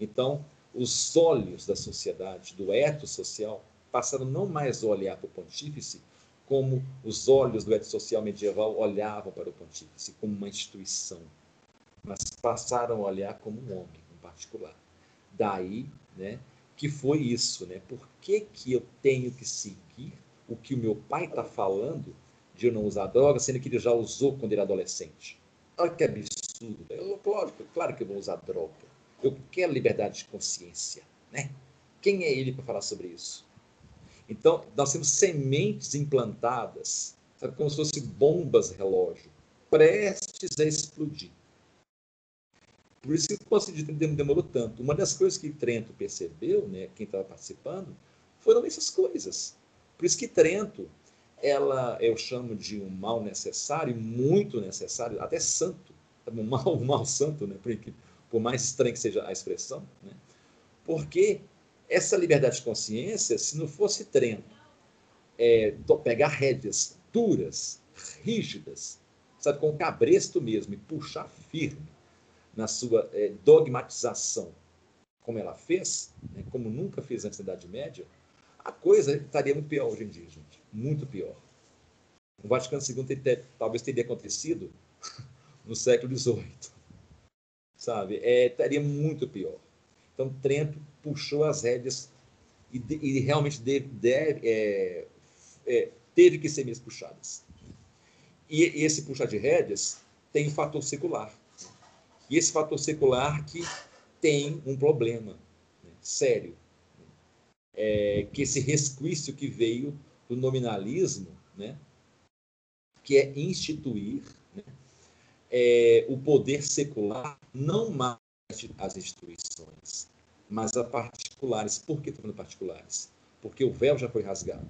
Então, os olhos da sociedade, do eto social, passaram não mais a olhar para o pontífice como os olhos do eto social medieval olhavam para o pontífice, como uma instituição, mas passaram a olhar como um homem, um particular. Daí, né, que foi isso, né? Por que, que eu tenho que seguir o que o meu pai está falando de não usar droga, sendo que ele já usou quando era adolescente? Olha que absurdo. Eu, lógico, claro que eu vou usar droga. Eu quero liberdade de consciência, né? Quem é ele para falar sobre isso? Então, nós temos sementes implantadas, sabe, como se fossem bombas relógio, prestes a explodir. Por isso que o Conselho de demorou tanto. Uma das coisas que Trento percebeu, né, quem estava participando, foram essas coisas. Por isso que Trento, ela eu chamo de um mal necessário, muito necessário, até santo, um mal, um mal santo, né, por, por mais estranho que seja a expressão, né, porque essa liberdade de consciência, se não fosse Trento, é, pegar rédeas duras, rígidas, sabe, com cabresto mesmo, e puxar firme, na sua é, dogmatização, como ela fez, né, como nunca fez antes da Idade Média, a coisa estaria muito pior hoje em dia, gente. Muito pior. O Vaticano II ter, talvez teria acontecido no século XVIII. Sabe? É, estaria muito pior. Então, Trento puxou as rédeas e, e realmente é, é, teve que ser mesmo puxadas. E, e esse puxar de rédeas tem um fator secular. E esse fator secular que tem um problema né, sério, é, que esse resquício que veio do nominalismo, né, que é instituir né, é, o poder secular não mais as instituições, mas a particulares. Por que estou falando particulares? Porque o véu já foi rasgado.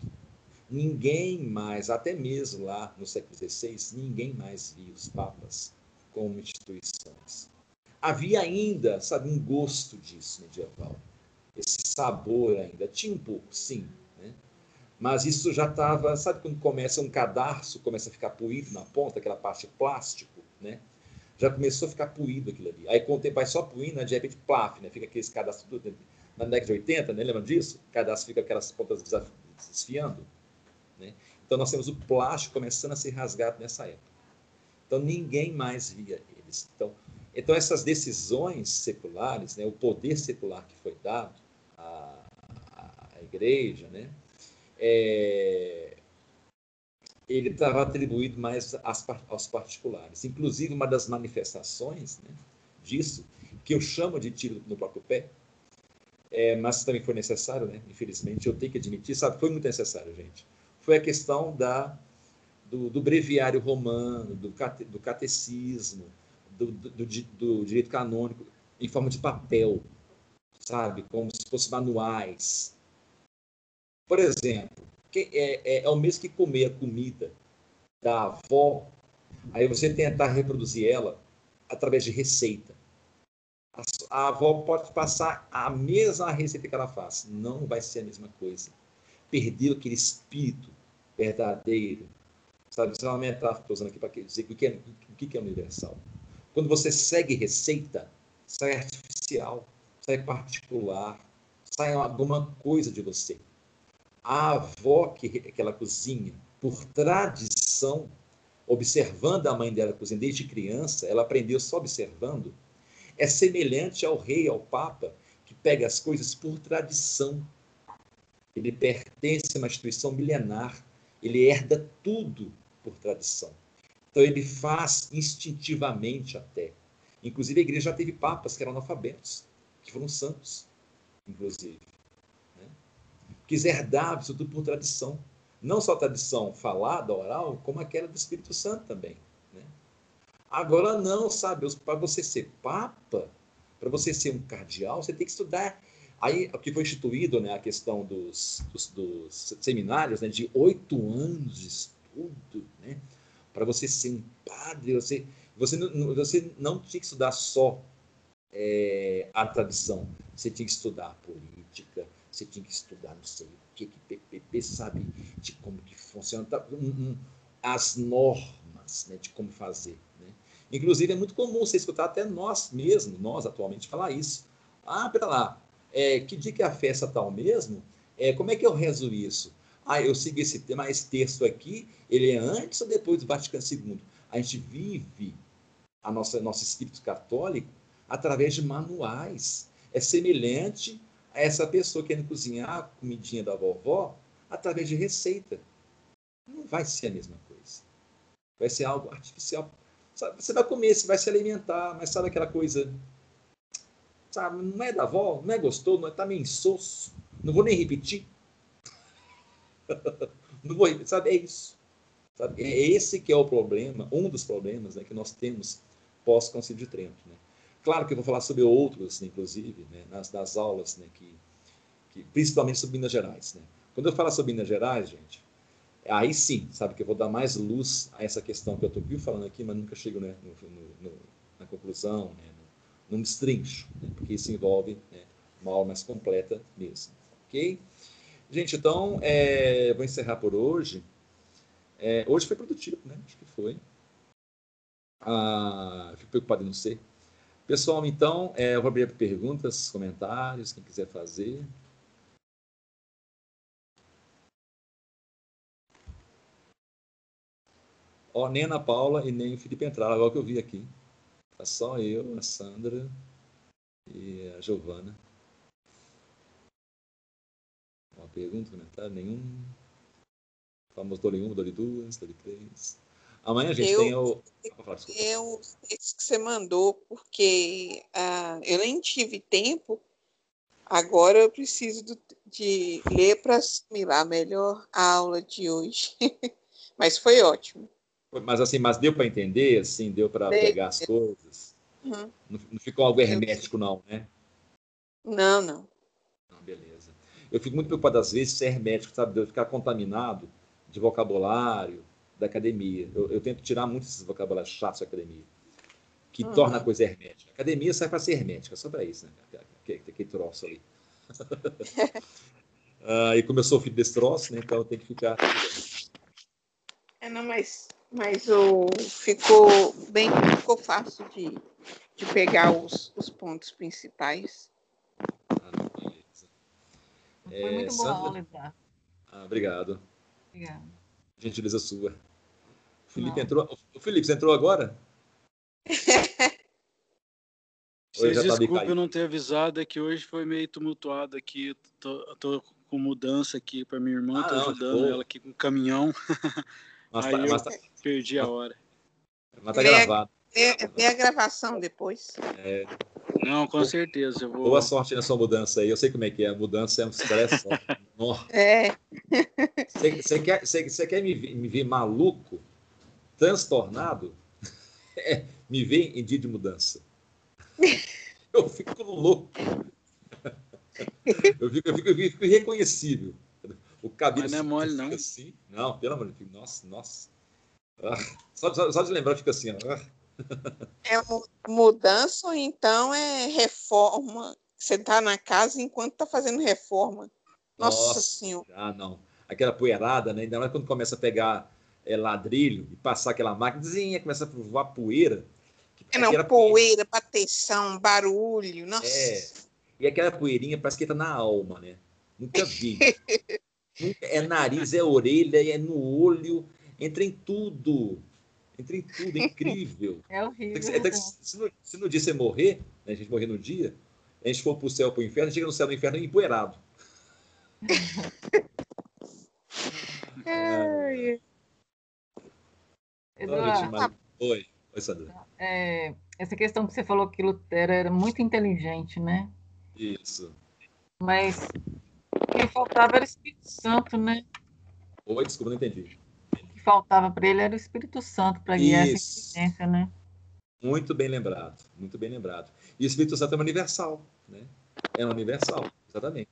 Ninguém mais, até mesmo lá no século XVI, ninguém mais via os papas como instituições. Havia ainda, sabe, um gosto disso medieval. Esse sabor ainda. Tinha um pouco, sim. Né? Mas isso já estava, sabe quando começa um cadarço, começa a ficar poído na ponta, aquela parte plástico, né? Já começou a ficar poído aquilo ali. Aí com o tempo vai só poindo, de repente, plaf, né? Fica aquele cadastro tudo. Na década de 80, né? Lembra disso? O cadastro fica aquelas pontas desfiando. Né? Então nós temos o plástico começando a ser rasgado nessa época. Então ninguém mais via eles. Então, então essas decisões seculares, né, o poder secular que foi dado à, à igreja, né, é, ele estava atribuído mais às, aos particulares. Inclusive, uma das manifestações né, disso, que eu chamo de tiro no próprio pé, é, mas também foi necessário, né? infelizmente, eu tenho que admitir, sabe, foi muito necessário, gente. Foi a questão da do, do breviário romano, do, cate, do catecismo, do, do, do, direito canônico, em forma de papel, sabe? Como se fossem manuais. Por exemplo, é, é, é o mesmo que comer a comida da avó, aí você tentar reproduzir ela através de receita. A, a avó pode passar a mesma receita que ela faz, não vai ser a mesma coisa. Perdeu aquele espírito verdadeiro, Sabe? Isso é uma metáfora estou usando aqui para dizer o que, é, o que é universal. Quando você segue receita, sai artificial, sai particular, sai alguma coisa de você. A avó que, que ela cozinha, por tradição, observando a mãe dela cozinhar desde criança, ela aprendeu só observando, é semelhante ao rei, ao papa, que pega as coisas por tradição. Ele pertence a uma instituição milenar, ele herda tudo por tradição. Então ele faz instintivamente até. Inclusive, a igreja já teve papas que eram analfabetos, que foram santos, inclusive. Herdavam isso tudo por tradição. Não só a tradição falada, oral, como aquela do Espírito Santo também. Né? Agora, não, sabe? Para você ser papa, para você ser um cardeal, você tem que estudar. Aí, o que foi instituído, né, a questão dos, dos, dos seminários, né, de oito anos de estudo, né, para você ser um padre, você, você, não, você não tinha que estudar só é, a tradição, você tinha que estudar política, você tinha que estudar não sei o que, que PPP sabe de como que funciona, tá, um, um, as normas né, de como fazer. Inclusive, é muito comum você escutar até nós mesmos, nós atualmente, falar isso. Ah, pera lá, é, que dia que é a festa tal mesmo? É, como é que eu rezo isso? Ah, eu sigo esse tema, esse texto aqui, ele é antes ou depois do Vaticano II? A gente vive a nossa nosso espírito católico através de manuais. É semelhante essa pessoa querendo cozinhar a comidinha da vovó através de receita. Não vai ser a mesma coisa. Vai ser algo artificial. Sabe, você vai comer, você vai se alimentar, mas sabe aquela coisa. Sabe, não é da avó, não é gostoso, não é, tá meio insosso. Não vou nem repetir. não vou, sabe, é isso. Sabe? É esse que é o problema, um dos problemas né, que nós temos pós-Concílio de Trento. Né? Claro que eu vou falar sobre outros, inclusive, né, nas, nas aulas, né, que, que, principalmente sobre Minas Gerais. Né? Quando eu falo sobre Minas Gerais, gente, aí sim, sabe, que eu vou dar mais luz a essa questão que eu estou falando aqui, mas nunca chego né, no, no, na conclusão, né, no, num destrincho, né, porque isso envolve né, uma aula mais completa mesmo. Ok? Gente, então, é, vou encerrar por hoje. É, hoje foi produtivo, né? Acho que foi. Ah, fico preocupado em não ser. Pessoal, então, é, eu vou abrir perguntas, comentários, quem quiser fazer. Ó, nem Ana Paula e nem o Felipe entraram, agora que eu vi aqui. Tá só eu, a Sandra e a Giovana. Uma pergunta, comentário? Nenhum. Famoso dole 1, dole 2, dole 3. Amanhã a gente eu, tem o. Eu, esse que você mandou, porque uh, eu nem tive tempo. Agora eu preciso do, de ler para assimilar melhor a aula de hoje. Mas foi ótimo. Mas assim, mas deu para entender, assim, deu para pegar as coisas. Uhum. Não, não, ficou algo hermético, não, né? Não, não. Ah, beleza. Eu fico muito preocupado, às vezes, ser hermético, sabe? De eu ficar contaminado de vocabulário da academia. Eu, eu tento tirar muito esses vocabulários chatos da academia, que uhum. torna a coisa hermética. A academia sai para ser hermética, só para isso, né? Aquele, aquele troço ali. ah, e como eu sou filho desse troço, né? Então eu tenho que ficar. É, não, mas mas o, ficou bem, ficou fácil de, de pegar os, os pontos principais. Ah, Foi é, muito boa a aula, tá? Ah, obrigado. Obrigada. Gentileza sua. O Felipe entrou. O Felipe, você entrou agora? Vocês tá desculpem eu não ter avisado, é que hoje foi meio tumultuado aqui. Tô, tô com mudança aqui para minha irmã, ah, tô não, ajudando ela aqui com o caminhão. Mas Aí tá, mas tá, perdi a hora. Mas tá gravado. Vê a gravação depois. É. Não, com certeza. Eu vou... Boa sorte na sua mudança aí. Eu sei como é que é. A mudança é um estresse. é. Você quer, cê, cê quer me, me ver maluco, transtornado? É, me ver em dia de mudança. Eu fico louco. Eu fico, eu fico, eu fico irreconhecível. O cabelo Mas não é mole, não. Assim. Não, pelo amor de Deus. Nossa, nossa. Ah, só, só, só, de lembrar, fica assim. Ah. É mudança ou então é reforma? Você está na casa enquanto está fazendo reforma. Nossa, nossa Senhora. Ah, não. Aquela poeirada, né? Ainda mais quando começa a pegar é, ladrilho e passar aquela máquina, começa a voar poeira. É, não, poeira, bateção, barulho, nossa. É. E aquela poeirinha parece que está na alma, né? Nunca vi. É nariz, é orelha, é no olho, entra em tudo. Entra em tudo, é incrível. É horrível. se, no, se no dia você morrer, né, a gente morrer no dia, a gente for para o céu, para o inferno, chega no céu do inferno empoeirado. é. Eduardo. Oi. É, essa questão que você falou que Lutero era muito inteligente, né? Isso. Mas o que faltava era o Espírito Santo, né? Oi, desculpa, não entendi. O que faltava para ele era o Espírito Santo para guiar essa existência, né? Muito bem lembrado, muito bem lembrado. E o Espírito Santo é universal, né? É universal, exatamente.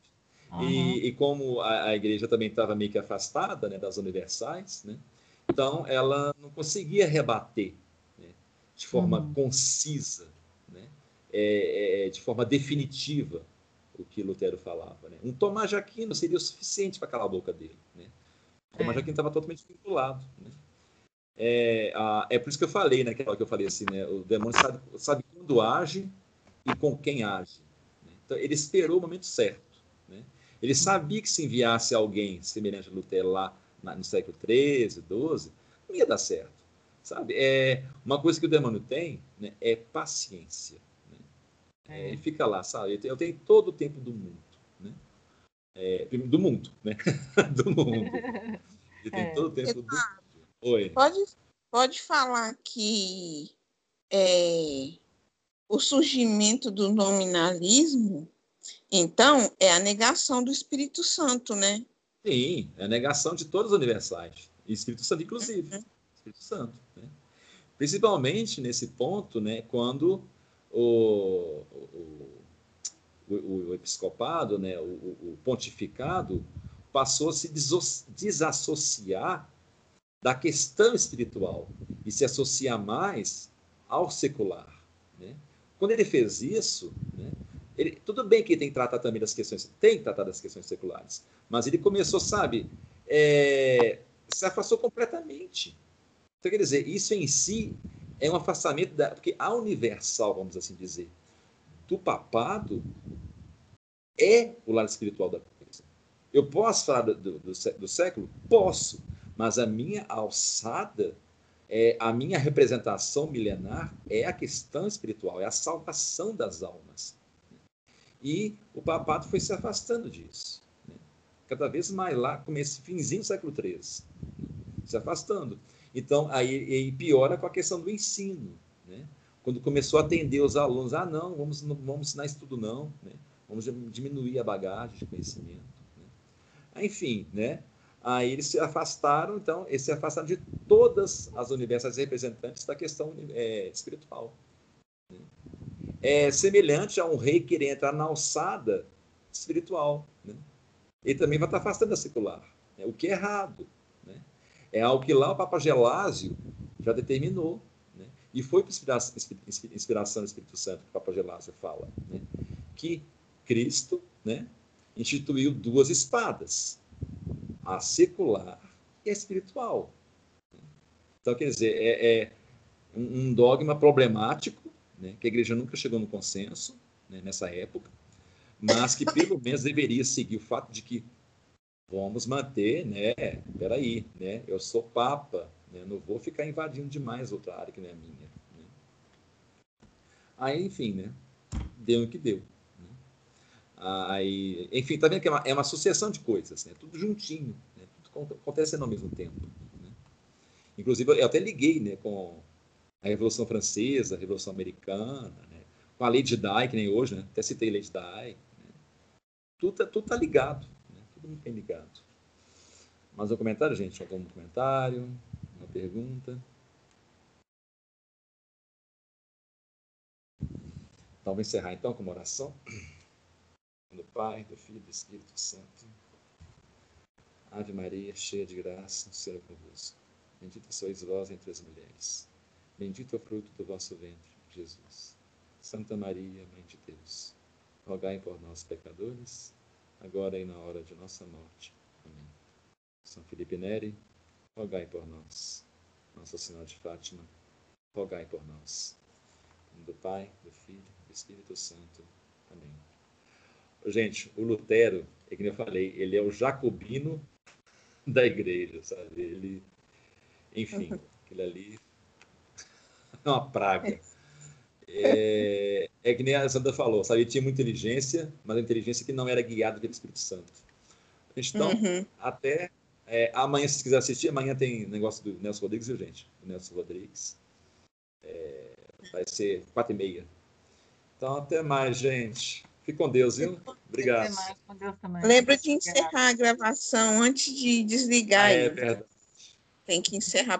Uhum. E, e, como a, a igreja também estava meio que afastada né, das universais, né? Então ela não conseguia rebater né, de forma uhum. concisa, né? É, é, de forma definitiva o que Lutero falava. Né? Um Tomás de Aquino seria o suficiente para calar a boca dele. Né? Tomás de Aquino estava totalmente vinculado. Né? É, a, é por isso que eu falei, né, que eu falei assim, né, o demônio sabe, sabe quando age e com quem age. Né? Então, ele esperou o momento certo. Né? Ele uhum. sabia que se enviasse alguém semelhante a Lutero lá no século XIII, XII, não ia dar certo. Sabe? É, uma coisa que o demônio tem né, é paciência. Né? É, ele fica lá, sabe? Eu tenho todo o tempo do mundo. Né? É, do mundo, né? do mundo. Ele tem é. todo o tempo do mundo. Oi. Pode, pode falar que é, o surgimento do nominalismo, então, é a negação do Espírito Santo, né? Sim, é a negação de todos os universais. Espírito Santo, inclusive. Uhum. Espírito Santo. Né? Principalmente nesse ponto, né, quando o, o, o, o episcopado, né, o, o pontificado, passou a se desassociar da questão espiritual e se associa mais ao secular. Né? Quando ele fez isso, né, ele, tudo bem que ele tem que tratar também das questões, tem que tratar das questões seculares, mas ele começou, sabe, é, se afastou completamente. Então, quer dizer, isso em si é um afastamento da. Porque a universal, vamos assim dizer, do papado é o lado espiritual da coisa. Eu posso falar do, do, do século? Posso mas a minha alçada, é, a minha representação milenar é a questão espiritual, é a salvação das almas. E o papado foi se afastando disso. Né? Cada vez mais lá, começo, finzinho do século XIII, né? se afastando. Então, aí, piora com a questão do ensino. Né? Quando começou a atender os alunos, ah, não, vamos, não vamos ensinar isso tudo não, né? vamos diminuir a bagagem de conhecimento. Né? Enfim, né? Aí eles se afastaram, então, eles se afastaram de todas as universidades representantes da questão é, espiritual. É semelhante a um rei querer entrar na alçada espiritual. Né? Ele também vai estar afastando da secular, né? o que é errado. Né? É algo que lá o Papa Gelásio já determinou. Né? E foi por inspiração, inspiração do Espírito Santo que o Papa Gelásio fala, né? que Cristo né, instituiu duas espadas a secular e a espiritual. Então, quer dizer, é, é um dogma problemático, né, que a igreja nunca chegou no consenso né, nessa época, mas que pelo menos deveria seguir o fato de que vamos manter, né, peraí, né, eu sou papa, né, não vou ficar invadindo demais outra área que não é minha. Né. Aí, enfim, né, deu o que deu. Aí, enfim, tá vendo que é uma, é uma sucessão de coisas, né? tudo juntinho, né? tudo acontecendo ao mesmo tempo. Né? Inclusive, eu até liguei né, com a Revolução Francesa, a Revolução Americana, né? com a Lady Di, que nem hoje, né? até citei Lady Di. Né? Tudo, tá, tudo tá ligado, né? tudo muito bem ligado. Mais um comentário, gente? Algum comentário? Uma pergunta? Então, vou encerrar então com uma oração do Pai, do Filho e do Espírito Santo. Ave Maria, cheia de graça, o Senhor é convosco. Bendita sois vós entre as mulheres. Bendito é o fruto do vosso ventre, Jesus. Santa Maria, Mãe de Deus, rogai por nós, pecadores, agora e na hora de nossa morte. Amém. São Felipe Neri, rogai por nós. Nossa Senhora de Fátima, rogai por nós. Em nome do Pai, do Filho do Espírito Santo. Amém. Gente, o Lutero, é que eu falei, ele é o jacobino da igreja, sabe? Ele, enfim, aquele ali é uma praga. É, é, que nem a Sandra falou, sabe? Ele tinha muita inteligência, mas a inteligência que não era guiada pelo Espírito Santo. Então, uhum. até é, amanhã, se quiser assistir, amanhã tem negócio do Nelson Rodrigues, viu, gente? O Nelson Rodrigues. É, vai ser quatro e meia. Então, até mais, gente. Fique com Deus, viu? Obrigado. Lembra de encerrar a gravação antes de desligar. Ah, é verdade. Tem que encerrar